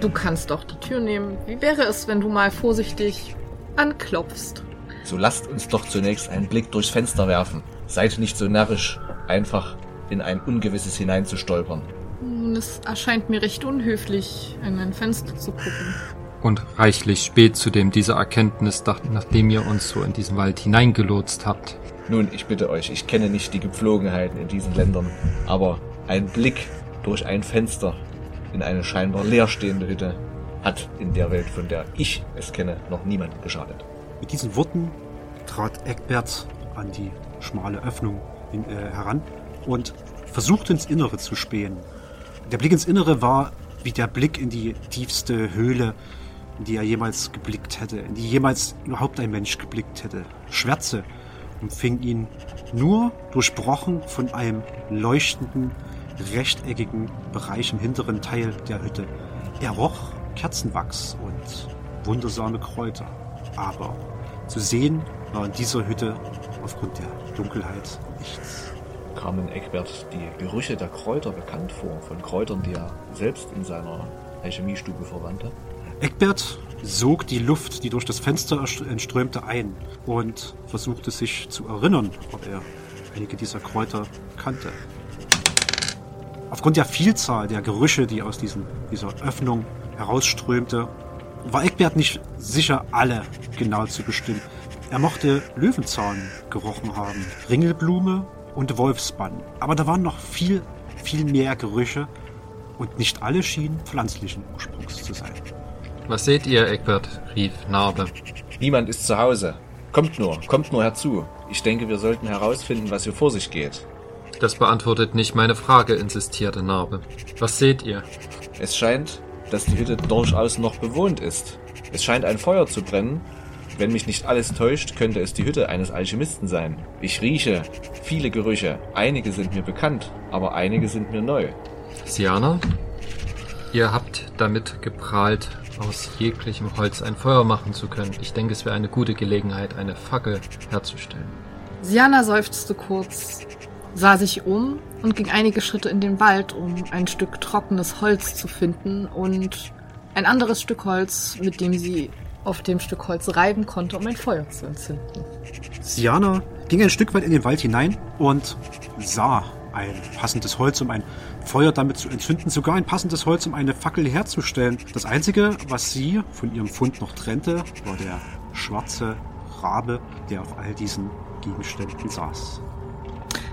du kannst doch die Tür nehmen. Wie wäre es, wenn du mal vorsichtig anklopfst? So lasst uns doch zunächst einen Blick durchs Fenster werfen. Seid nicht so närrisch, einfach in ein Ungewisses hineinzustolpern. Nun, es erscheint mir recht unhöflich, in ein Fenster zu gucken. Und reichlich spät zudem diese Erkenntnis, nachdem ihr uns so in diesen Wald hineingelotst habt. Nun, ich bitte euch, ich kenne nicht die Gepflogenheiten in diesen Ländern, aber ein Blick durch ein Fenster in eine scheinbar leerstehende Hütte hat in der Welt, von der ich es kenne, noch niemand geschadet. Mit diesen Worten trat Eckbert an die schmale Öffnung in, äh, heran und versuchte ins Innere zu spähen. Der Blick ins Innere war wie der Blick in die tiefste Höhle, in die er jemals geblickt hätte, in die jemals überhaupt ein Mensch geblickt hätte. Schwärze umfing ihn nur durchbrochen von einem leuchtenden, rechteckigen Bereich im hinteren Teil der Hütte. Er roch Kerzenwachs und wundersame Kräuter. Aber zu sehen war in dieser Hütte aufgrund der Dunkelheit nichts. Kamen Eckbert die Gerüche der Kräuter bekannt vor, von Kräutern, die er selbst in seiner Alchemiestube verwandte? Eckbert sog die Luft, die durch das Fenster entströmte, ein und versuchte sich zu erinnern, ob er einige dieser Kräuter kannte. Aufgrund der Vielzahl der Gerüche, die aus diesen, dieser Öffnung herausströmte, war Eckbert nicht sicher, alle genau zu bestimmen. Er mochte Löwenzahn gerochen haben, Ringelblume und Wolfsbann. Aber da waren noch viel, viel mehr Gerüche und nicht alle schienen pflanzlichen Ursprungs zu sein. Was seht ihr, Eckbert? rief Narbe. Niemand ist zu Hause. Kommt nur, kommt nur herzu. Ich denke, wir sollten herausfinden, was hier vor sich geht. Das beantwortet nicht meine Frage, insistierte Narbe. Was seht ihr? Es scheint, dass die Hütte durchaus noch bewohnt ist. Es scheint ein Feuer zu brennen. Wenn mich nicht alles täuscht, könnte es die Hütte eines Alchemisten sein. Ich rieche viele Gerüche. Einige sind mir bekannt, aber einige sind mir neu. Siana? Ihr habt damit geprahlt, aus jeglichem Holz ein Feuer machen zu können. Ich denke, es wäre eine gute Gelegenheit, eine Fackel herzustellen. Siana seufzte kurz, sah sich um und ging einige Schritte in den Wald, um ein Stück trockenes Holz zu finden und ein anderes Stück Holz, mit dem sie auf dem Stück Holz reiben konnte, um ein Feuer zu entzünden. Siana ging ein Stück weit in den Wald hinein und sah ein passendes Holz, um ein Feuer damit zu entzünden, sogar ein passendes Holz, um eine Fackel herzustellen. Das Einzige, was sie von ihrem Fund noch trennte, war der schwarze Rabe, der auf all diesen Gegenständen saß.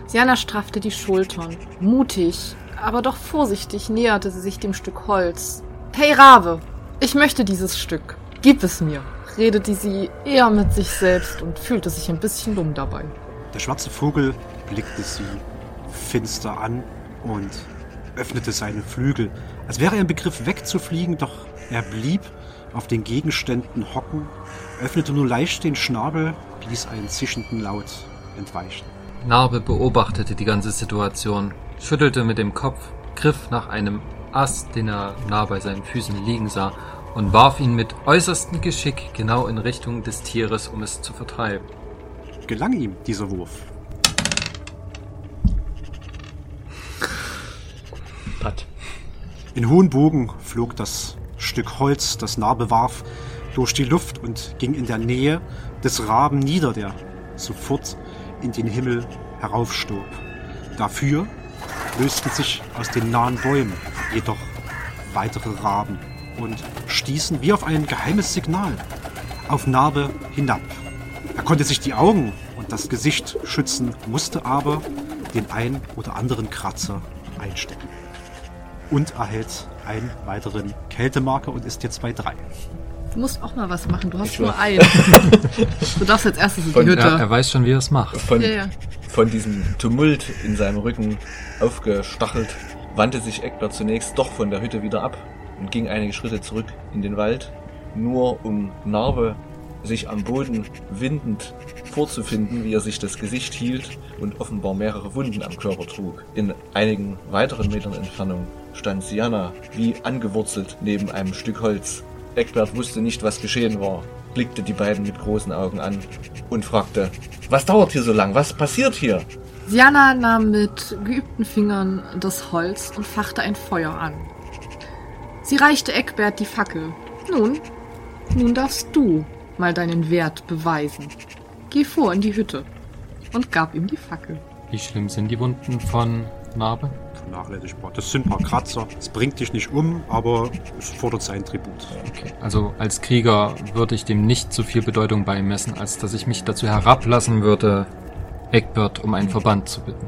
Siana straffte die Schultern. Mutig, aber doch vorsichtig näherte sie sich dem Stück Holz. Hey Rabe, ich möchte dieses Stück. Gib es mir, redete sie eher mit sich selbst und fühlte sich ein bisschen dumm dabei. Der schwarze Vogel blickte sie finster an und öffnete seine Flügel, als wäre er im Begriff wegzufliegen, doch er blieb auf den Gegenständen hocken, öffnete nur leicht den Schnabel, ließ einen zischenden Laut entweichen. Narbe beobachtete die ganze Situation, schüttelte mit dem Kopf, griff nach einem Ast, den er nah bei seinen Füßen liegen sah, und warf ihn mit äußerstem Geschick genau in Richtung des Tieres, um es zu vertreiben. Gelang ihm dieser Wurf? Pat. In hohen Bogen flog das Stück Holz, das Narbe warf, durch die Luft und ging in der Nähe des Raben nieder, der sofort in den Himmel heraufstob. Dafür lösten sich aus den nahen Bäumen jedoch weitere Raben und stießen wie auf ein geheimes Signal auf Narbe hinab. Er konnte sich die Augen und das Gesicht schützen, musste aber den ein oder anderen Kratzer einstecken. Und erhält einen weiteren Kältemarker und ist jetzt bei drei. Du musst auch mal was machen, du hast Ich nur einen. du darfst als erstes in die Hütte. Er, er weiß schon, wie er es macht. Von, Ja, ja. von diesem Tumult in seinem Rücken aufgestachelt, wandte sich Eckbert zunächst doch von der Hütte wieder ab und ging einige Schritte zurück in den Wald, nur um Narbe sich am Boden windend vorzufinden, wie er sich das Gesicht hielt und offenbar mehrere Wunden am Körper trug. In einigen weiteren Metern Entfernung stand Siana wie angewurzelt neben einem Stück Holz. Eckbert wusste nicht, was geschehen war, blickte die beiden mit großen Augen an und fragte, was dauert hier so lang? Was passiert hier? Siana nahm mit geübten Fingern das Holz und fachte ein Feuer an. Sie reichte Eckbert die Fackel. Nun, nun darfst du mal deinen Wert beweisen. Geh vor in die Hütte und gab ihm die Fackel. Wie schlimm sind die Wunden von Narbe? Vernachlässigbar. Das sind ein paar Kratzer. Es bringt dich nicht um, aber es fordert seinen Tribut. Okay. Also als Krieger würde ich dem nicht so viel Bedeutung beimessen, als dass ich mich dazu herablassen würde, Eckbert um einen Verband zu bitten.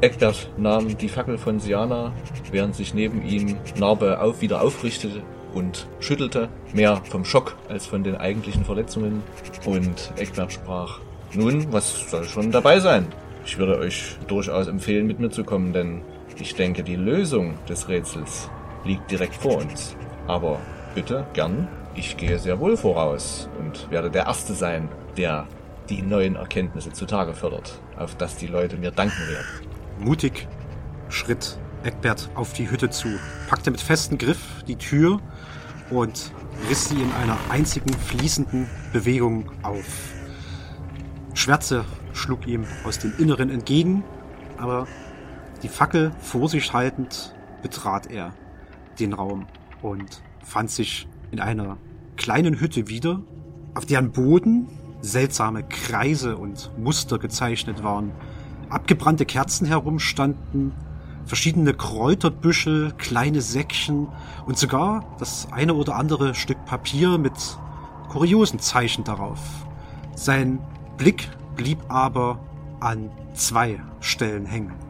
Eckbert nahm die Fackel von Siana, während sich neben ihm Narbe auf, wieder aufrichtete und schüttelte, mehr vom Schock als von den eigentlichen Verletzungen. Und Eckbert sprach, nun, was soll schon dabei sein? Ich würde euch durchaus empfehlen, mit mir zu kommen, denn ich denke, die Lösung des Rätsels liegt direkt vor uns. Aber bitte, gern, ich gehe sehr wohl voraus und werde der Erste sein, der die neuen Erkenntnisse zutage fördert, auf das die Leute mir danken werden. Mutig schritt Eckbert auf die Hütte zu, packte mit festem Griff die Tür und riss sie in einer einzigen fließenden Bewegung auf. Schwärze schlug ihm aus dem Inneren entgegen, aber die Fackel vor sich haltend betrat er den Raum und fand sich in einer kleinen Hütte wieder, auf deren Boden seltsame Kreise und Muster gezeichnet waren, abgebrannte Kerzen herumstanden, verschiedene Kräuterbüschel, kleine Säckchen und sogar das eine oder andere Stück Papier mit kuriosen Zeichen darauf. Sein Blick blieb aber an zwei Stellen hängen.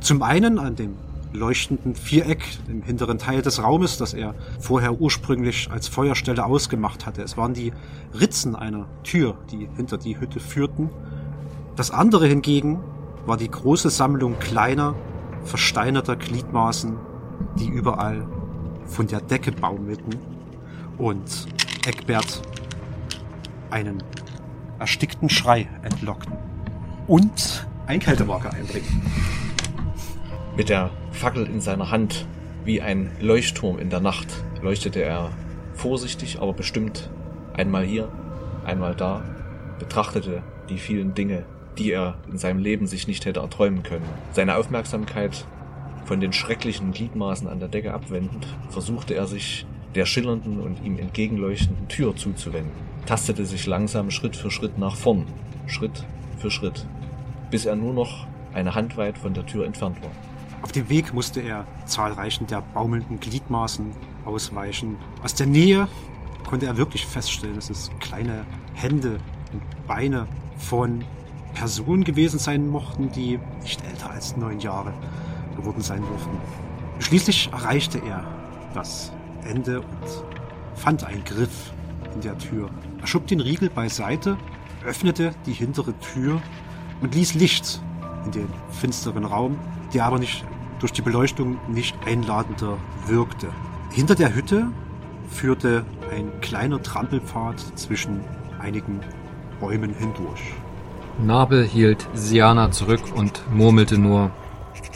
Zum einen an dem leuchtenden Viereck im hinteren Teil des Raumes, das er vorher ursprünglich als Feuerstelle ausgemacht hatte. Es waren die Ritzen einer Tür, die hinter die Hütte führten. Das andere hingegen war die große Sammlung kleiner, versteinerter Gliedmaßen, die überall von der Decke baumelten und Eckbert einen erstickten Schrei entlockten und ein Kältemarker einbringen. Mit der Fackel in seiner Hand, wie ein Leuchtturm in der Nacht, leuchtete er vorsichtig, aber bestimmt einmal hier, einmal da, betrachtete die vielen Dinge, die er in seinem Leben sich nicht hätte erträumen können. Seine Aufmerksamkeit von den schrecklichen Gliedmaßen an der Decke abwendend, versuchte er sich der schillernden und ihm entgegenleuchtenden Tür zuzuwenden, tastete sich langsam Schritt für Schritt nach vorn, Schritt für Schritt, bis er nur noch eine Hand weit von der Tür entfernt war. Auf dem Weg musste er zahlreichen der baumelnden Gliedmaßen ausweichen. Aus der Nähe konnte er wirklich feststellen, dass es kleine Hände und Beine von Personen gewesen sein mochten, die nicht älter als neun Jahre geworden sein durften. Schließlich erreichte er das Ende und fand einen Griff in der Tür. Er schob den Riegel beiseite, öffnete die hintere Tür und ließ Licht in den finsteren Raum, der aber nicht durch die Beleuchtung nicht einladender wirkte. Hinter der Hütte führte ein kleiner Trampelpfad zwischen einigen Bäumen hindurch. Nabel hielt Siana zurück und murmelte nur,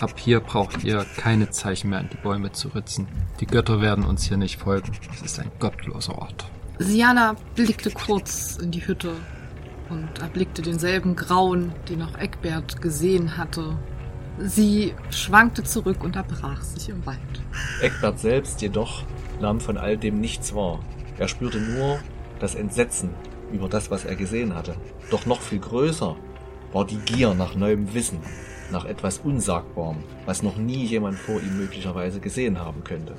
ab hier braucht ihr keine Zeichen mehr an die Bäume zu ritzen. Die Götter werden uns hier nicht folgen. Es ist ein gottloser Ort. Siana blickte kurz in die Hütte und erblickte denselben Grauen, den auch Eckbert gesehen hatte. Sie schwankte zurück und erbrach sich im Wald. Eckbert selbst jedoch nahm von all dem nichts wahr. Er spürte nur das Entsetzen über das, was er gesehen hatte. Doch noch viel größer war die Gier nach neuem Wissen, nach etwas Unsagbarem, was noch nie jemand vor ihm möglicherweise gesehen haben könnte.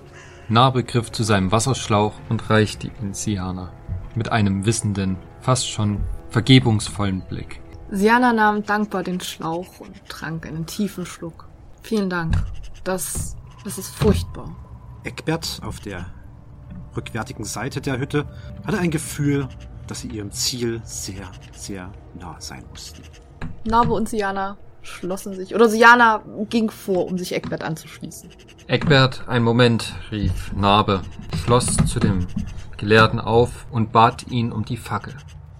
Narbe griff zu seinem Wasserschlauch und reichte ihn Siana mit einem wissenden, fast schon vergebungsvollen Blick. Siana nahm dankbar den Schlauch und trank einen tiefen Schluck. Vielen Dank. Das, das ist furchtbar. Eckbert auf der rückwärtigen Seite der Hütte hatte ein Gefühl, dass sie ihrem Ziel sehr, sehr nah sein mussten. Narbe und Siana schlossen sich, oder Siana ging vor, um sich Eckbert anzuschließen. Eckbert, ein Moment, rief Narbe, schloss zu dem Gelehrten auf und bat ihn um die Fackel.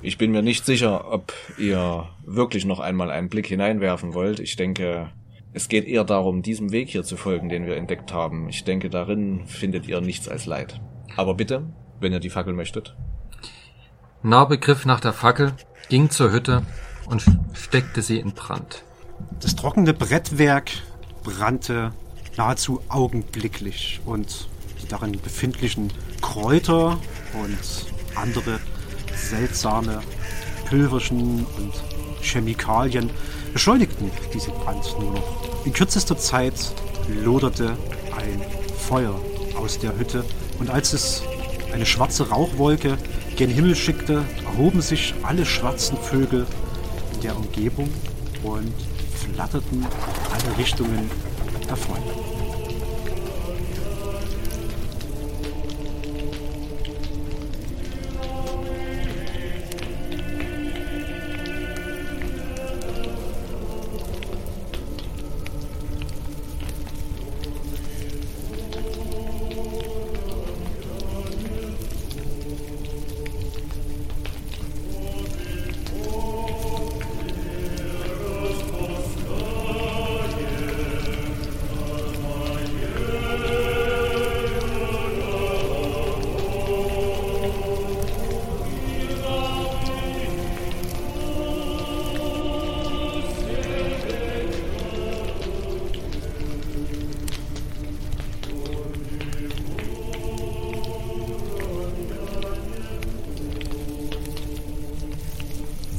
Ich bin mir nicht sicher, ob ihr wirklich noch einmal einen Blick hineinwerfen wollt. Ich denke, es geht eher darum, diesem Weg hier zu folgen, den wir entdeckt haben. Ich denke, darin findet ihr nichts als Leid. Aber bitte, wenn ihr die Fackel möchtet. Narbe griff nach der Fackel, ging zur Hütte und steckte sie in Brand. Das trockene Brettwerk brannte nahezu augenblicklich und die darin befindlichen Kräuter und andere seltsame Pülverchen und Chemikalien beschleunigten diesen Brand nur noch. In kürzester Zeit loderte ein Feuer aus der Hütte und als es eine schwarze Rauchwolke gen Himmel schickte, erhoben sich alle schwarzen Vögel in der Umgebung und flatterten in alle Richtungen davon.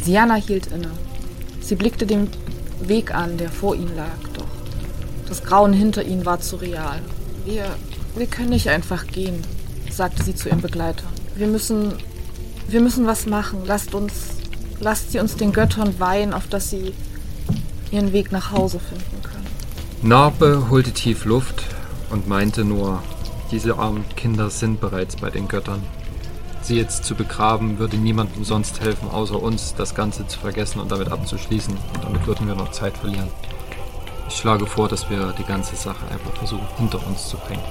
Siana hielt inne. Sie blickte den Weg an, der vor ihnen lag, doch das Grauen hinter ihnen war zu real. Wir, wir können nicht einfach gehen, sagte sie zu ihrem Begleiter. Wir müssen, wir müssen was machen. Lasst uns, lasst sie uns den Göttern weihen, auf dass sie ihren Weg nach Hause finden können. Narbe holte tief Luft und meinte nur, diese armen Kinder sind bereits bei den Göttern. Sie jetzt zu begraben, würde niemandem sonst helfen, außer uns, das Ganze zu vergessen und damit abzuschließen. Und damit würden wir noch Zeit verlieren. Ich schlage vor, dass wir die ganze Sache einfach versuchen, hinter uns zu bringen.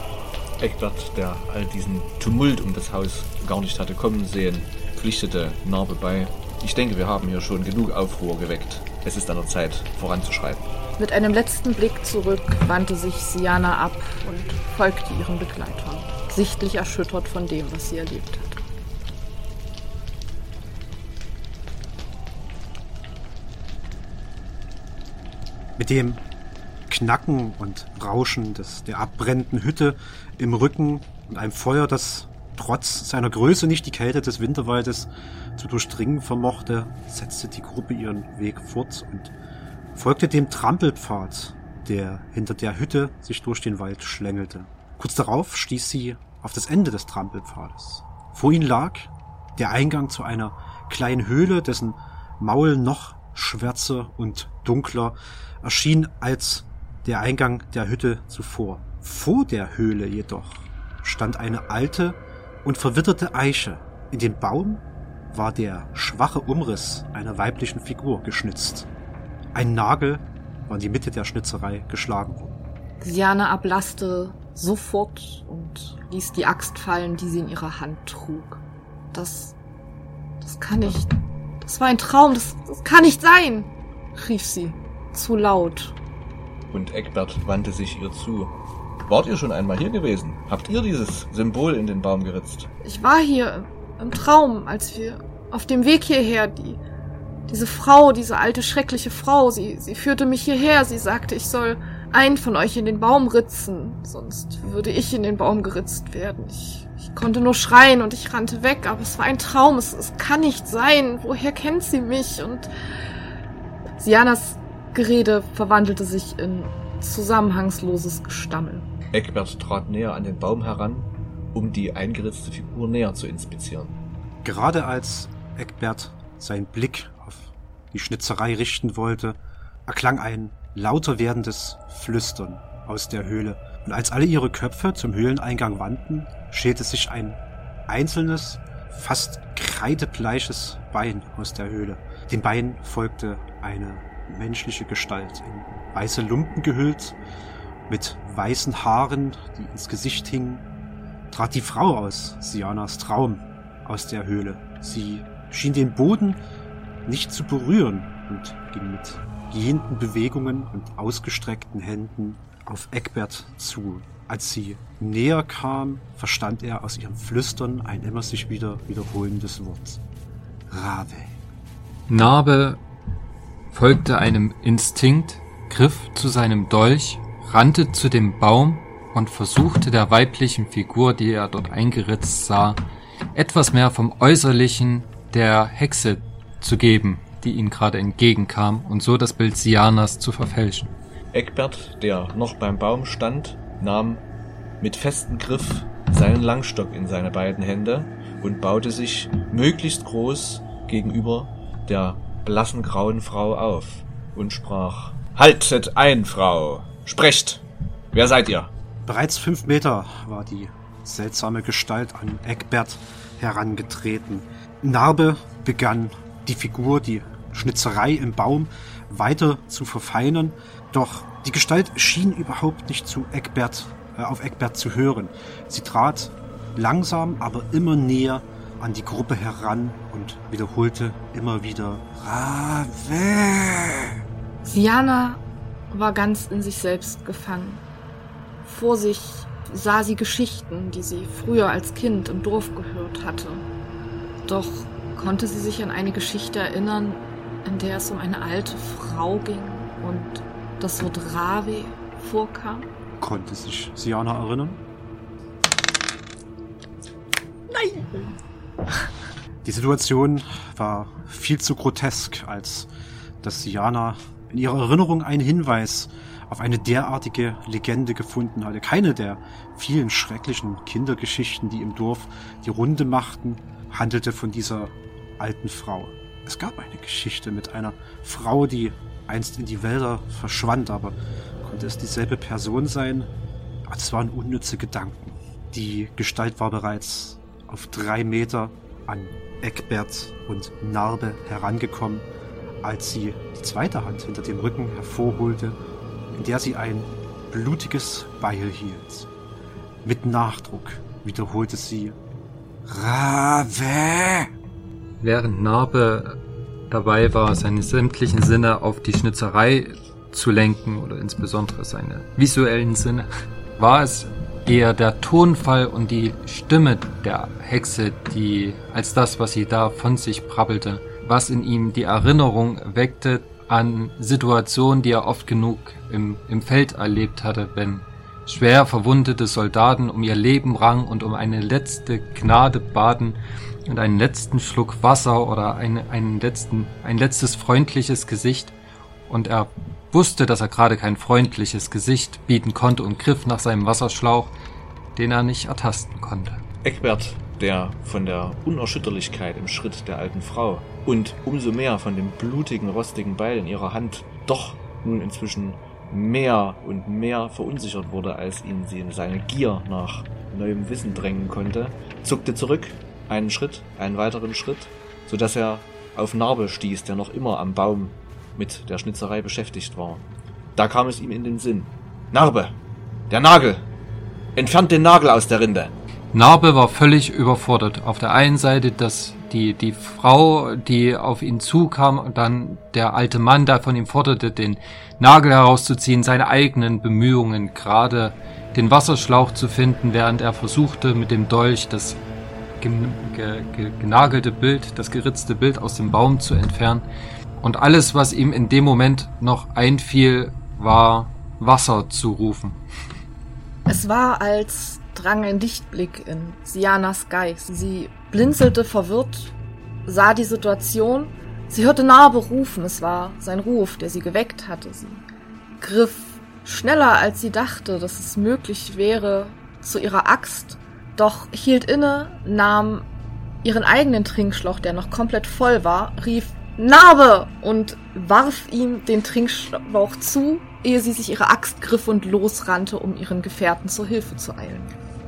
Eckbert, der all diesen Tumult um das Haus gar nicht hatte kommen sehen, pflichtete Narbe bei. Ich denke, wir haben hier schon genug Aufruhr geweckt. Es ist an der Zeit, voranzuschreiten. Mit einem letzten Blick zurück wandte sich Siana ab und folgte ihren Begleitern, sichtlich erschüttert von dem, was sie erlebt hat. Mit dem Knacken und Rauschen des, der abbrennenden Hütte im Rücken und einem Feuer, das trotz seiner Größe nicht die Kälte des Winterwaldes zu durchdringen vermochte, setzte die Gruppe ihren Weg fort und folgte dem Trampelpfad, der hinter der Hütte sich durch den Wald schlängelte. Kurz darauf stieß sie auf das Ende des Trampelpfades. Vor ihnen lag der Eingang zu einer kleinen Höhle, dessen Maul noch schwärzer und dunkler erschien als der Eingang der Hütte zuvor. Vor der Höhle jedoch stand eine alte und verwitterte Eiche. In dem Baum war der schwache Umriss einer weiblichen Figur geschnitzt. Ein Nagel war in die Mitte der Schnitzerei geschlagen worden. Siana ablasste sofort und ließ die Axt fallen, die sie in ihrer Hand trug. Das, das kann nicht, das war ein Traum, das, das kann nicht sein, rief sie, zu laut. Und Eckbert wandte sich ihr zu. Wart ihr schon einmal hier gewesen? Habt ihr dieses Symbol in den Baum geritzt? Ich war hier im Traum, als wir auf dem Weg hierher, die, diese Frau, diese alte schreckliche Frau, sie, sie führte mich hierher, sie sagte, ich soll einen von euch in den Baum ritzen, sonst würde ich in den Baum geritzt werden. Ich, ich konnte nur schreien und ich rannte weg, aber es war ein Traum, es, es kann nicht sein. Woher kennt sie mich? Und Sianas Gerede verwandelte sich in zusammenhangsloses Gestammel. Eckbert trat näher an den Baum heran, um die eingeritzte Figur näher zu inspizieren. Gerade als Eckbert seinen Blick auf die Schnitzerei richten wollte, erklang ein lauter werdendes Flüstern aus der Höhle. Und als alle ihre Köpfe zum Höhleneingang wandten, schälte sich ein einzelnes, fast kreidebleiches Bein aus der Höhle. Dem Bein folgte eine menschliche Gestalt, in weiße Lumpen gehüllt mit weißen Haaren, die ins Gesicht hingen, trat die Frau aus Sianas Traum aus der Höhle. Sie schien den Boden nicht zu berühren und ging mit gehenden Bewegungen und ausgestreckten Händen auf Eckbert zu. Als sie näher kam, verstand er aus ihrem Flüstern ein immer sich wieder wiederholendes Wort. Rave. Narbe folgte einem Instinkt, griff zu seinem Dolch rannte zu dem Baum und versuchte der weiblichen Figur, die er dort eingeritzt sah, etwas mehr vom Äußerlichen der Hexe zu geben, die ihm gerade entgegenkam, und so das Bild Sianas zu verfälschen. Eckbert, der noch beim Baum stand, nahm mit festem Griff seinen Langstock in seine beiden Hände und baute sich möglichst groß gegenüber der blassen grauen Frau auf und sprach Haltet ein, Frau! Sprecht! Wer seid ihr? Bereits fünf Meter war die seltsame Gestalt an Eckbert herangetreten. Narbe begann die Figur, die Schnitzerei im Baum weiter zu verfeinern, doch die Gestalt schien überhaupt nicht zu Eckbert, äh, auf Eckbert zu hören. Sie trat langsam, aber immer näher an die Gruppe heran und wiederholte immer wieder Rave. Siana war ganz in sich selbst gefangen. Vor sich sah sie Geschichten, die sie früher als Kind im Dorf gehört hatte. Doch konnte sie sich an eine Geschichte erinnern, in der es um eine alte Frau ging und das Wort Rave vorkam? Konnte sich Siana erinnern? Nein! Die Situation war viel zu grotesk, als dass Siana in ihrer Erinnerung einen Hinweis auf eine derartige Legende gefunden hatte. Keine der vielen schrecklichen Kindergeschichten, die im Dorf die Runde machten, handelte von dieser alten Frau. Es gab eine Geschichte mit einer Frau, die einst in die Wälder verschwand, aber konnte es dieselbe Person sein? Es waren unnütze Gedanken. Die Gestalt war bereits auf drei Meter an Eckbert und Narbe herangekommen als sie die zweite Hand hinter dem Rücken hervorholte, in der sie ein blutiges Beil hielt. Mit Nachdruck wiederholte sie Rave. Während Narbe dabei war, seine sämtlichen Sinne auf die Schnitzerei zu lenken oder insbesondere seine visuellen Sinne, war es eher der Tonfall und die Stimme der Hexe, die als das, was sie da von sich brabbelte, was in ihm die Erinnerung weckte an Situationen, die er oft genug im, im Feld erlebt hatte, wenn schwer verwundete Soldaten um ihr Leben rang und um eine letzte Gnade baten und einen letzten Schluck Wasser oder eine, einen letzten, ein letztes freundliches Gesicht. Und er wusste, dass er gerade kein freundliches Gesicht bieten konnte und griff nach seinem Wasserschlauch, den er nicht ertasten konnte. Eckbert, der von der Unerschütterlichkeit im Schritt der alten Frau und umso mehr von dem blutigen, rostigen Beil in ihrer Hand doch nun inzwischen mehr und mehr verunsichert wurde, als ihn sie in seine Gier nach neuem Wissen drängen konnte, zuckte zurück, einen Schritt, einen weiteren Schritt, so dass er auf Narbe stieß, der noch immer am Baum mit der Schnitzerei beschäftigt war. Da kam es ihm in den Sinn. Narbe! Der Nagel! Entfernt den Nagel aus der Rinde! Narbe war völlig überfordert. Auf der einen Seite dass die, die Frau, die auf ihn zukam und dann der alte Mann, der von ihm forderte, den Nagel herauszuziehen, seine eigenen Bemühungen, gerade den Wasserschlauch zu finden, während er versuchte, mit dem Dolch das genagelte Bild, das geritzte Bild aus dem Baum zu entfernen. Und alles, was ihm in dem Moment noch einfiel, war Wasser zu rufen. Es war, als drang ein Dichtblick in Sianas Geist. Sie blinzelte verwirrt, sah die Situation, sie hörte Narbe rufen, es war sein Ruf, der sie geweckt hatte. Sie griff schneller, als sie dachte, dass es möglich wäre, zu ihrer Axt, doch hielt inne, nahm ihren eigenen Trinkschlauch, der noch komplett voll war, rief Narbe und warf ihm den Trinkschlauch zu, ehe sie sich ihre Axt griff und losrannte, um ihren Gefährten zur Hilfe zu eilen.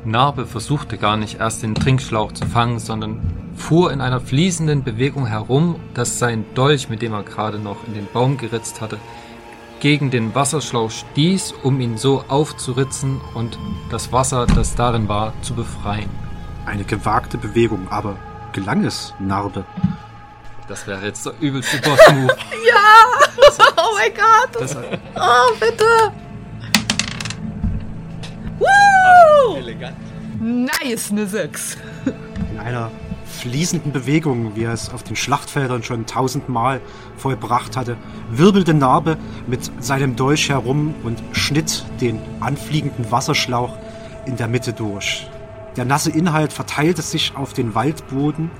Narbe versuchte gar nicht erst den Trinkschlauch zu fangen, sondern fuhr in einer fließenden Bewegung herum, dass sein Dolch, mit dem er gerade noch in den Baum geritzt hatte, gegen den Wasserschlauch stieß, um ihn so aufzuritzen und das Wasser, das darin war, zu befreien. Eine gewagte Bewegung, aber gelang es, Narbe? Das wäre jetzt der übelste Boss-Move. ja! oh mein Gott! Das, oh, bitte! Woo! Elegant. Nice, ne 6. In einer fließenden Bewegung, wie er es auf den Schlachtfeldern schon tausendmal vollbracht hatte, wirbelte Narbe mit seinem Dolch herum und schnitt den anfliegenden Wasserschlauch in der Mitte durch. Der nasse Inhalt verteilte sich auf den Waldboden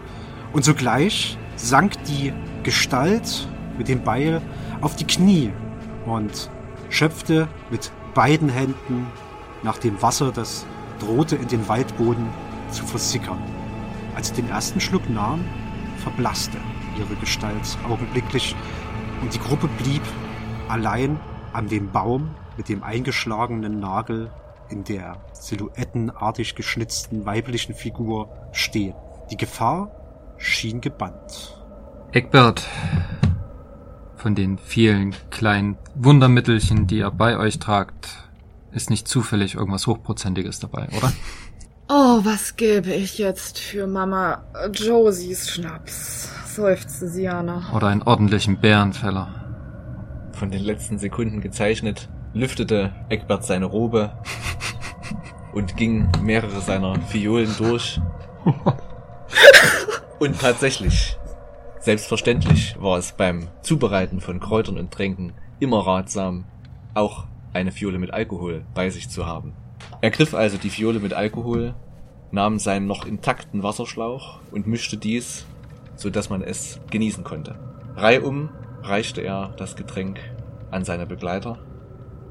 und sogleich sank die Gestalt mit dem Beil auf die Knie und schöpfte mit beiden Händen nach dem Wasser, das drohte in den Waldboden zu versickern. Als sie den ersten Schluck nahm, verblasste ihre Gestalt augenblicklich und die Gruppe blieb allein an dem Baum mit dem eingeschlagenen Nagel in der silhouettenartig geschnitzten weiblichen Figur stehen. Die Gefahr schien gebannt. Eckbert, von den vielen kleinen Wundermittelchen, die ihr bei euch tragt, ist nicht zufällig irgendwas Hochprozentiges dabei, oder? Oh, was gäbe ich jetzt für Mama Josies Schnaps, seufzte Siana. Oder einen ordentlichen Bärenfeller. Von den letzten Sekunden gezeichnet, lüftete Eckbert seine Robe und ging mehrere seiner Fiolen durch. Und tatsächlich, selbstverständlich war es beim Zubereiten von Kräutern und Tränken immer ratsam, auch eine Fiole mit Alkohol bei sich zu haben. Er griff also die Fiole mit Alkohol, nahm seinen noch intakten Wasserschlauch und mischte dies, so dass man es genießen konnte. Reihum reichte er das Getränk an seine Begleiter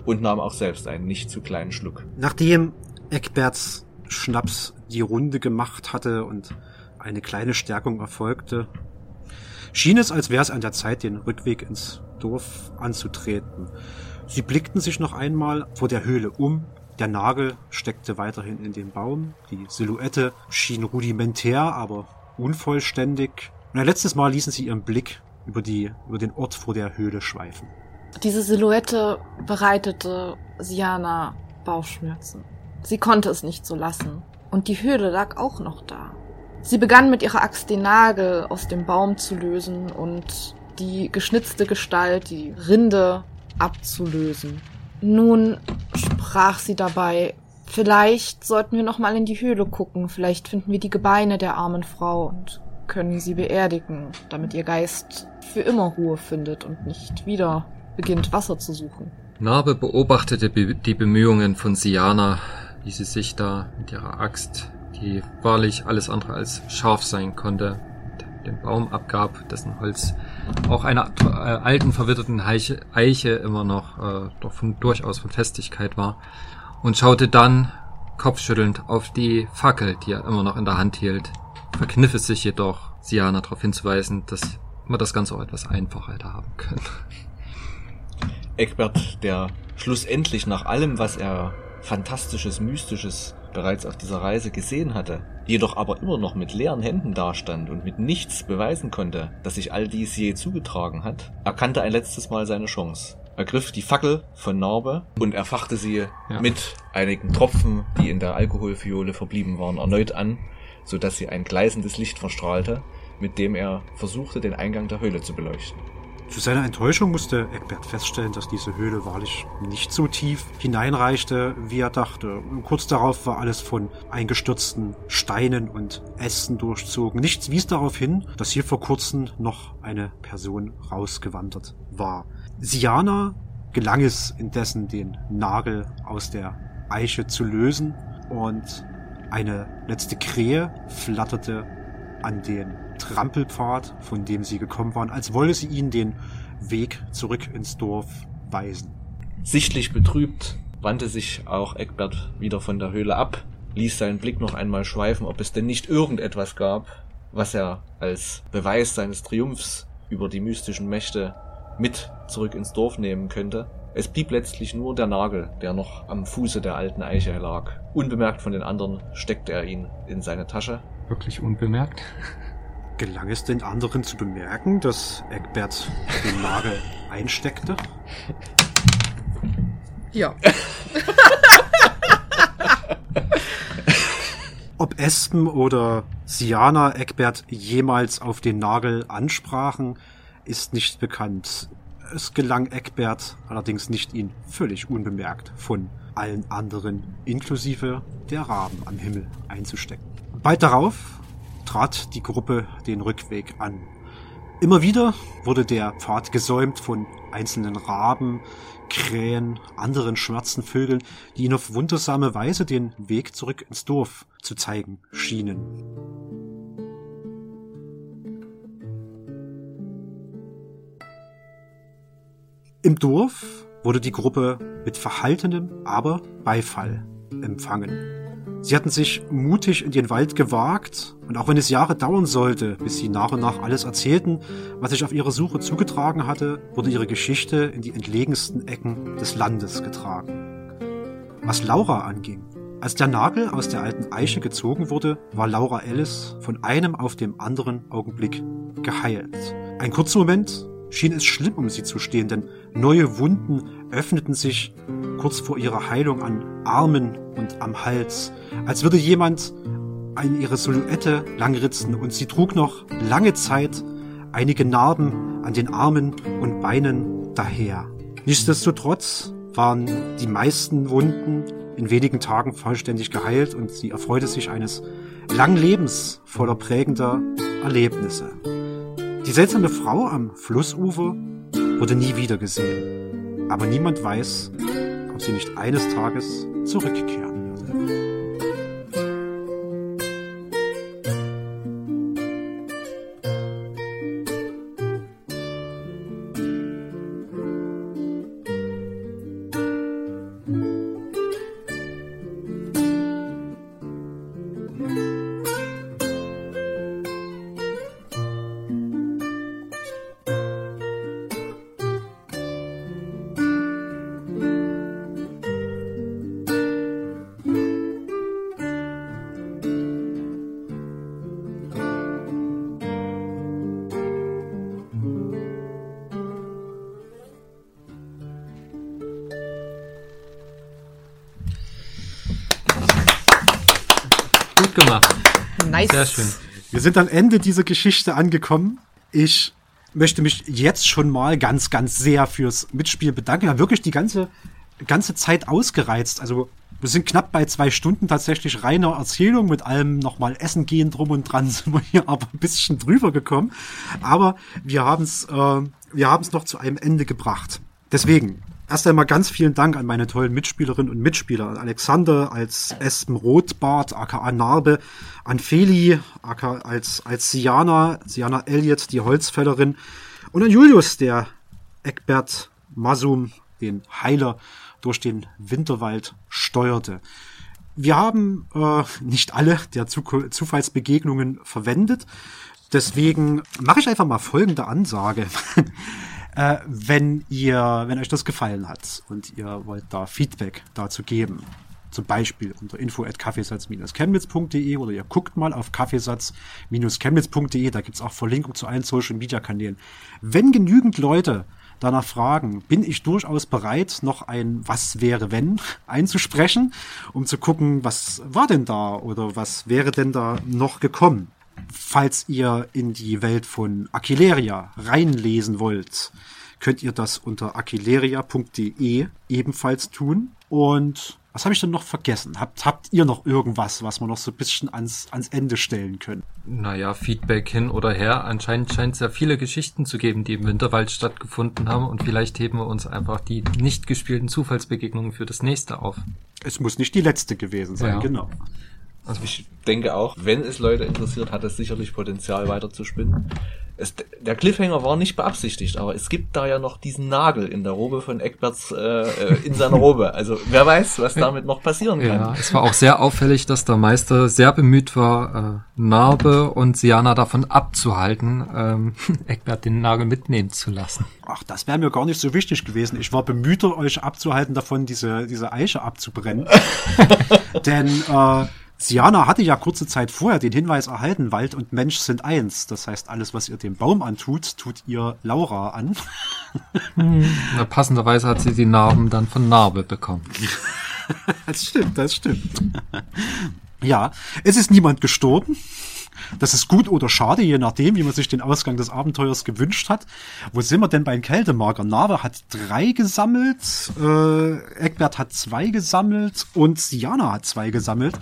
und nahm auch selbst einen nicht zu kleinen Schluck. Nachdem Eckberts Schnaps die Runde gemacht hatte und eine kleine Stärkung erfolgte, schien es, als wäre es an der Zeit, den Rückweg ins Dorf anzutreten. Sie blickten sich noch einmal vor der Höhle um. Der Nagel steckte weiterhin in dem Baum. Die Silhouette schien rudimentär, aber unvollständig. Und ein letztes Mal ließen sie ihren Blick über, die, über den Ort vor der Höhle schweifen. Diese Silhouette bereitete Siana Bauchschmerzen. Sie konnte es nicht so lassen. Und die Höhle lag auch noch da. Sie begann mit ihrer Axt den Nagel aus dem Baum zu lösen und die geschnitzte Gestalt, die Rinde abzulösen. Nun sprach sie dabei, vielleicht sollten wir noch mal in die Höhle gucken, vielleicht finden wir die Gebeine der armen Frau und können sie beerdigen, damit ihr Geist für immer Ruhe findet und nicht wieder beginnt, Wasser zu suchen. Narbe beobachtete die Bemühungen von Siana, wie sie sich da mit ihrer Axt, die wahrlich alles andere als scharf sein konnte, den Baum abgab, dessen Holz auch einer äh, alten, verwitterten Eiche, Eiche immer noch äh, doch von, durchaus von Festigkeit war, und schaute dann kopfschüttelnd auf die Fackel, die er immer noch in der Hand hielt, verkniff es sich jedoch, Siana darauf hinzuweisen, dass man das Ganze auch etwas einfacher hätte haben können. Eckbert, der schlussendlich nach allem, was er fantastisches, mystisches bereits auf dieser Reise gesehen hatte, jedoch aber immer noch mit leeren Händen dastand und mit nichts beweisen konnte, dass sich all dies je zugetragen hat, erkannte ein letztes Mal seine Chance. Er griff die Fackel von Narbe und erfachte sie ja. mit einigen Tropfen, die in der Alkoholfiole verblieben waren, erneut an, so dass sie ein gleißendes Licht verstrahlte, mit dem er versuchte, den Eingang der Höhle zu beleuchten. Zu seiner Enttäuschung musste Eckbert feststellen, dass diese Höhle wahrlich nicht so tief hineinreichte, wie er dachte. kurz darauf war alles von eingestürzten Steinen und Ästen durchzogen. Nichts wies darauf hin, dass hier vor kurzem noch eine Person rausgewandert war. Siana gelang es indessen, den Nagel aus der Eiche zu lösen und eine letzte Krähe flatterte an den Trampelpfad, von dem sie gekommen waren, als wolle sie ihnen den Weg zurück ins Dorf weisen. Sichtlich betrübt wandte sich auch Eckbert wieder von der Höhle ab, ließ seinen Blick noch einmal schweifen, ob es denn nicht irgendetwas gab, was er als Beweis seines Triumphs über die mystischen Mächte mit zurück ins Dorf nehmen könnte. Es blieb letztlich nur der Nagel, der noch am Fuße der alten Eiche lag. Unbemerkt von den anderen steckte er ihn in seine Tasche. Wirklich unbemerkt? Gelang es den anderen zu bemerken, dass Egbert den Nagel einsteckte? Ja. Ob Espen oder Siana Egbert jemals auf den Nagel ansprachen, ist nicht bekannt. Es gelang Egbert allerdings nicht, ihn völlig unbemerkt von allen anderen, inklusive der Raben am Himmel, einzustecken. Bald darauf trat die Gruppe den Rückweg an. Immer wieder wurde der Pfad gesäumt von einzelnen Raben, Krähen, anderen schwarzen Vögeln, die ihnen auf wundersame Weise den Weg zurück ins Dorf zu zeigen schienen. Im Dorf wurde die Gruppe mit verhaltenem, aber Beifall empfangen. Sie hatten sich mutig in den Wald gewagt, und auch wenn es Jahre dauern sollte, bis sie nach und nach alles erzählten, was sich auf ihrer Suche zugetragen hatte, wurde ihre Geschichte in die entlegensten Ecken des Landes getragen. Was Laura anging, als der Nagel aus der alten Eiche gezogen wurde, war Laura Ellis von einem auf dem anderen Augenblick geheilt. Ein kurzer Moment schien es schlimm um sie zu stehen, denn neue Wunden öffneten sich kurz vor ihrer Heilung an Armen und am Hals, als würde jemand an ihre Silhouette langritzen und sie trug noch lange Zeit einige Narben an den Armen und Beinen daher. Nichtsdestotrotz waren die meisten Wunden in wenigen Tagen vollständig geheilt und sie erfreute sich eines langen Lebens voller prägender Erlebnisse. Die seltsame Frau am Flussufer wurde nie wieder gesehen, aber niemand weiß, ob sie nicht eines Tages zurückkehren gemacht. Nice. Sehr schön. Wir sind am Ende dieser Geschichte angekommen. Ich möchte mich jetzt schon mal ganz, ganz sehr fürs Mitspiel bedanken. Ja, wirklich die ganze, ganze Zeit ausgereizt. Also wir sind knapp bei zwei Stunden tatsächlich reiner Erzählung mit allem nochmal Essen gehen drum und dran sind wir hier aber ein bisschen drüber gekommen. Aber wir haben es, äh, wir haben es noch zu einem Ende gebracht. Deswegen erst einmal ganz vielen Dank an meine tollen Mitspielerinnen und Mitspieler. An Alexander als Espen Rotbart, aka Narbe, an Feli, aka als, als Siana, Siana Elliott, die Holzfällerin, und an Julius, der Eckbert Masum, den Heiler, durch den Winterwald steuerte. Wir haben äh, nicht alle der Zu Zufallsbegegnungen verwendet. Deswegen mache ich einfach mal folgende Ansage. äh, wenn ihr, wenn euch das gefallen hat und ihr wollt da Feedback dazu geben, zum Beispiel unter info at kaffeesatz-chemnitz.de oder ihr guckt mal auf kaffeesatz-chemnitz.de, da gibt's auch Verlinkung zu allen Social Media Kanälen. Wenn genügend Leute danach fragen, bin ich durchaus bereit, noch ein Was wäre wenn einzusprechen, um zu gucken, was war denn da oder was wäre denn da noch gekommen. Falls ihr in die Welt von Aquileria reinlesen wollt, könnt ihr das unter aquileria.de ebenfalls tun. Und was habe ich denn noch vergessen? Habt, habt ihr noch irgendwas, was wir noch so ein bisschen ans, ans Ende stellen können? Naja, Feedback hin oder her. Anscheinend scheint es ja viele Geschichten zu geben, die im Winterwald stattgefunden haben und vielleicht heben wir uns einfach die nicht gespielten Zufallsbegegnungen für das nächste auf. Es muss nicht die letzte gewesen sein, ja. genau. Also ich denke auch, wenn es Leute interessiert, hat es sicherlich Potenzial weiter zu spinnen es, der Cliffhanger war nicht beabsichtigt, aber es gibt da ja noch diesen Nagel in der Robe von Eckberts äh, äh, in seiner Robe. Also wer weiß, was damit noch passieren kann. Ja, es war auch sehr auffällig, dass der Meister sehr bemüht war, äh, Narbe und Siana davon abzuhalten, ähm, Eckbert den Nagel mitnehmen zu lassen. Ach, das wäre mir gar nicht so wichtig gewesen. Ich war bemühter, euch abzuhalten, davon diese, diese Eiche abzubrennen. Denn äh, Siana hatte ja kurze Zeit vorher den Hinweis erhalten, Wald und Mensch sind eins. Das heißt, alles, was ihr dem Baum antut, tut ihr Laura an. Na, passenderweise hat sie die Narben dann von Narbe bekommen. das stimmt, das stimmt. ja, es ist niemand gestorben. Das ist gut oder schade, je nachdem, wie man sich den Ausgang des Abenteuers gewünscht hat. Wo sind wir denn bei Kältemarker? Nave hat drei gesammelt, äh, Eckbert hat zwei gesammelt und Siana hat zwei gesammelt.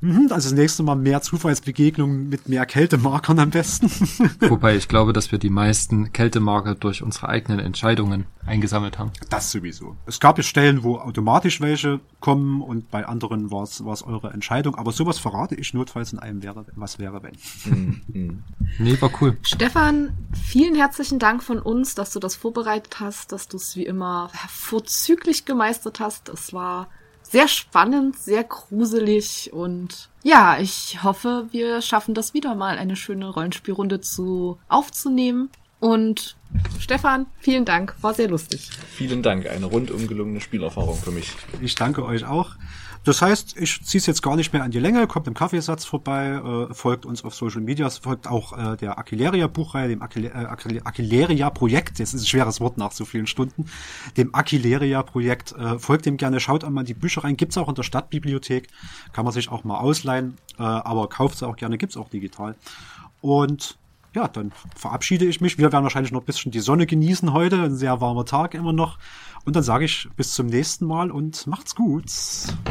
Mhm, also das nächste Mal mehr Zufallsbegegnungen mit mehr Kältemarkern am besten. Wobei ich glaube, dass wir die meisten Kältemarker durch unsere eigenen Entscheidungen eingesammelt haben. Das sowieso. Es gab ja Stellen, wo automatisch welche kommen und bei anderen war es eure Entscheidung. Aber sowas verrate ich notfalls in einem wäre, was wäre wenn. Mhm. nee, war cool. Stefan, vielen herzlichen Dank von uns, dass du das vorbereitet hast, dass du es wie immer vorzüglich gemeistert hast. Es war sehr spannend, sehr gruselig und ja, ich hoffe, wir schaffen das wieder mal, eine schöne Rollenspielrunde zu aufzunehmen. Und Stefan, vielen Dank, war sehr lustig. Vielen Dank, eine rundum gelungene Spielerfahrung für mich. Ich danke euch auch. Das heißt, ich ziehe es jetzt gar nicht mehr an die Länge, kommt im Kaffeesatz vorbei, äh, folgt uns auf Social Media, folgt auch äh, der Aquileria Buchreihe, dem äh, Aquileria Projekt, das ist ein schweres Wort nach so vielen Stunden, dem Aquileria Projekt, äh, folgt dem gerne, schaut einmal in die Bücher rein, gibt's auch in der Stadtbibliothek, kann man sich auch mal ausleihen, äh, aber kauft sie auch gerne, gibt's auch digital. Und ja, dann verabschiede ich mich. Wir werden wahrscheinlich noch ein bisschen die Sonne genießen heute. Ein sehr warmer Tag immer noch. Und dann sage ich bis zum nächsten Mal und macht's gut.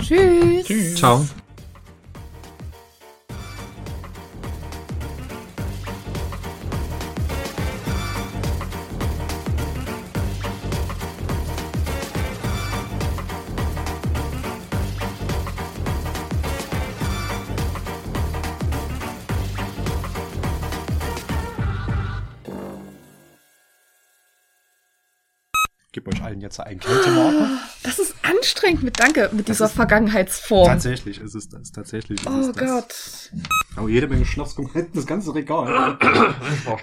Tschüss. Tschüss. Ciao. Jetzt einen Kältemarker. Das ist anstrengend mit Danke, mit das dieser Vergangenheitsform. Tatsächlich ist es das. Tatsächlich ist oh es Gott. Das. Oh, jede Menge Schnaps kommt hinten. Das ganze Regal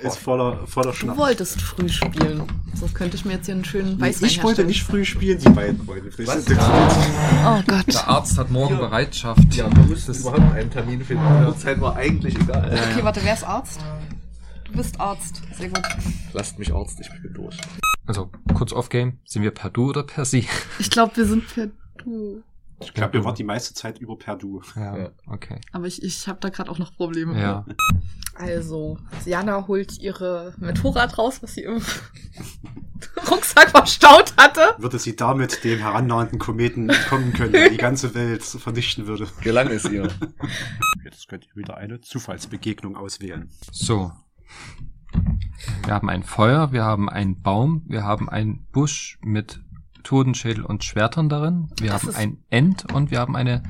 ist voller, voller Schnaps. Du wolltest früh spielen. So könnte ich mir jetzt hier einen schönen Weißwein Ich wollte nicht früh spielen, die beiden wollten. Oh Gott. Der Arzt hat morgen ja. Bereitschaft. Ja, wir müssen überhaupt einen Termin finden. Die Zeit war eigentlich egal. Okay, warte, wer ist Arzt? Du bist Arzt. Sehr gut. Lasst mich Arzt, ich bin durch. Also, kurz off-game, sind wir per Du oder per Sie? Ich glaube, wir sind per Du. Ich glaube, wir waren die meiste Zeit über per Du. Ja, ja. okay. Aber ich, ich habe da gerade auch noch Probleme. Ja. Also, Siana holt ihre Motorrad raus, was sie im Rucksack Rucksack verstaut hatte. Würde sie damit dem herannahenden Kometen entkommen können, der die ganze Welt vernichten würde. Gelang es ihr. Jetzt könnt ihr wieder eine Zufallsbegegnung auswählen. So. Wir haben ein Feuer, wir haben einen Baum, wir haben einen Busch mit Totenschädel und Schwertern darin, wir Das haben ein End und wir haben eine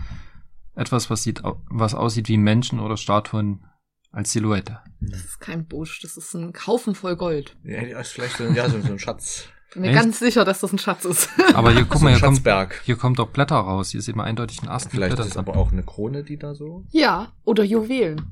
etwas, was sieht, was aussieht wie Menschen oder Statuen als Silhouette. Das ist kein Busch, das ist ein Haufen voll Gold. Ja, ist vielleicht so, ja, so, so ein Schatz. Bin mir Echt? ganz sicher, dass das ein Schatz ist. Aber hier, guck So mal, hier kommt, hier kommt doch Blätter raus. Hier sieht man eindeutig einen Ast Vielleicht ist es aber auch eine Krone, die da so. ja, oder Juwelen.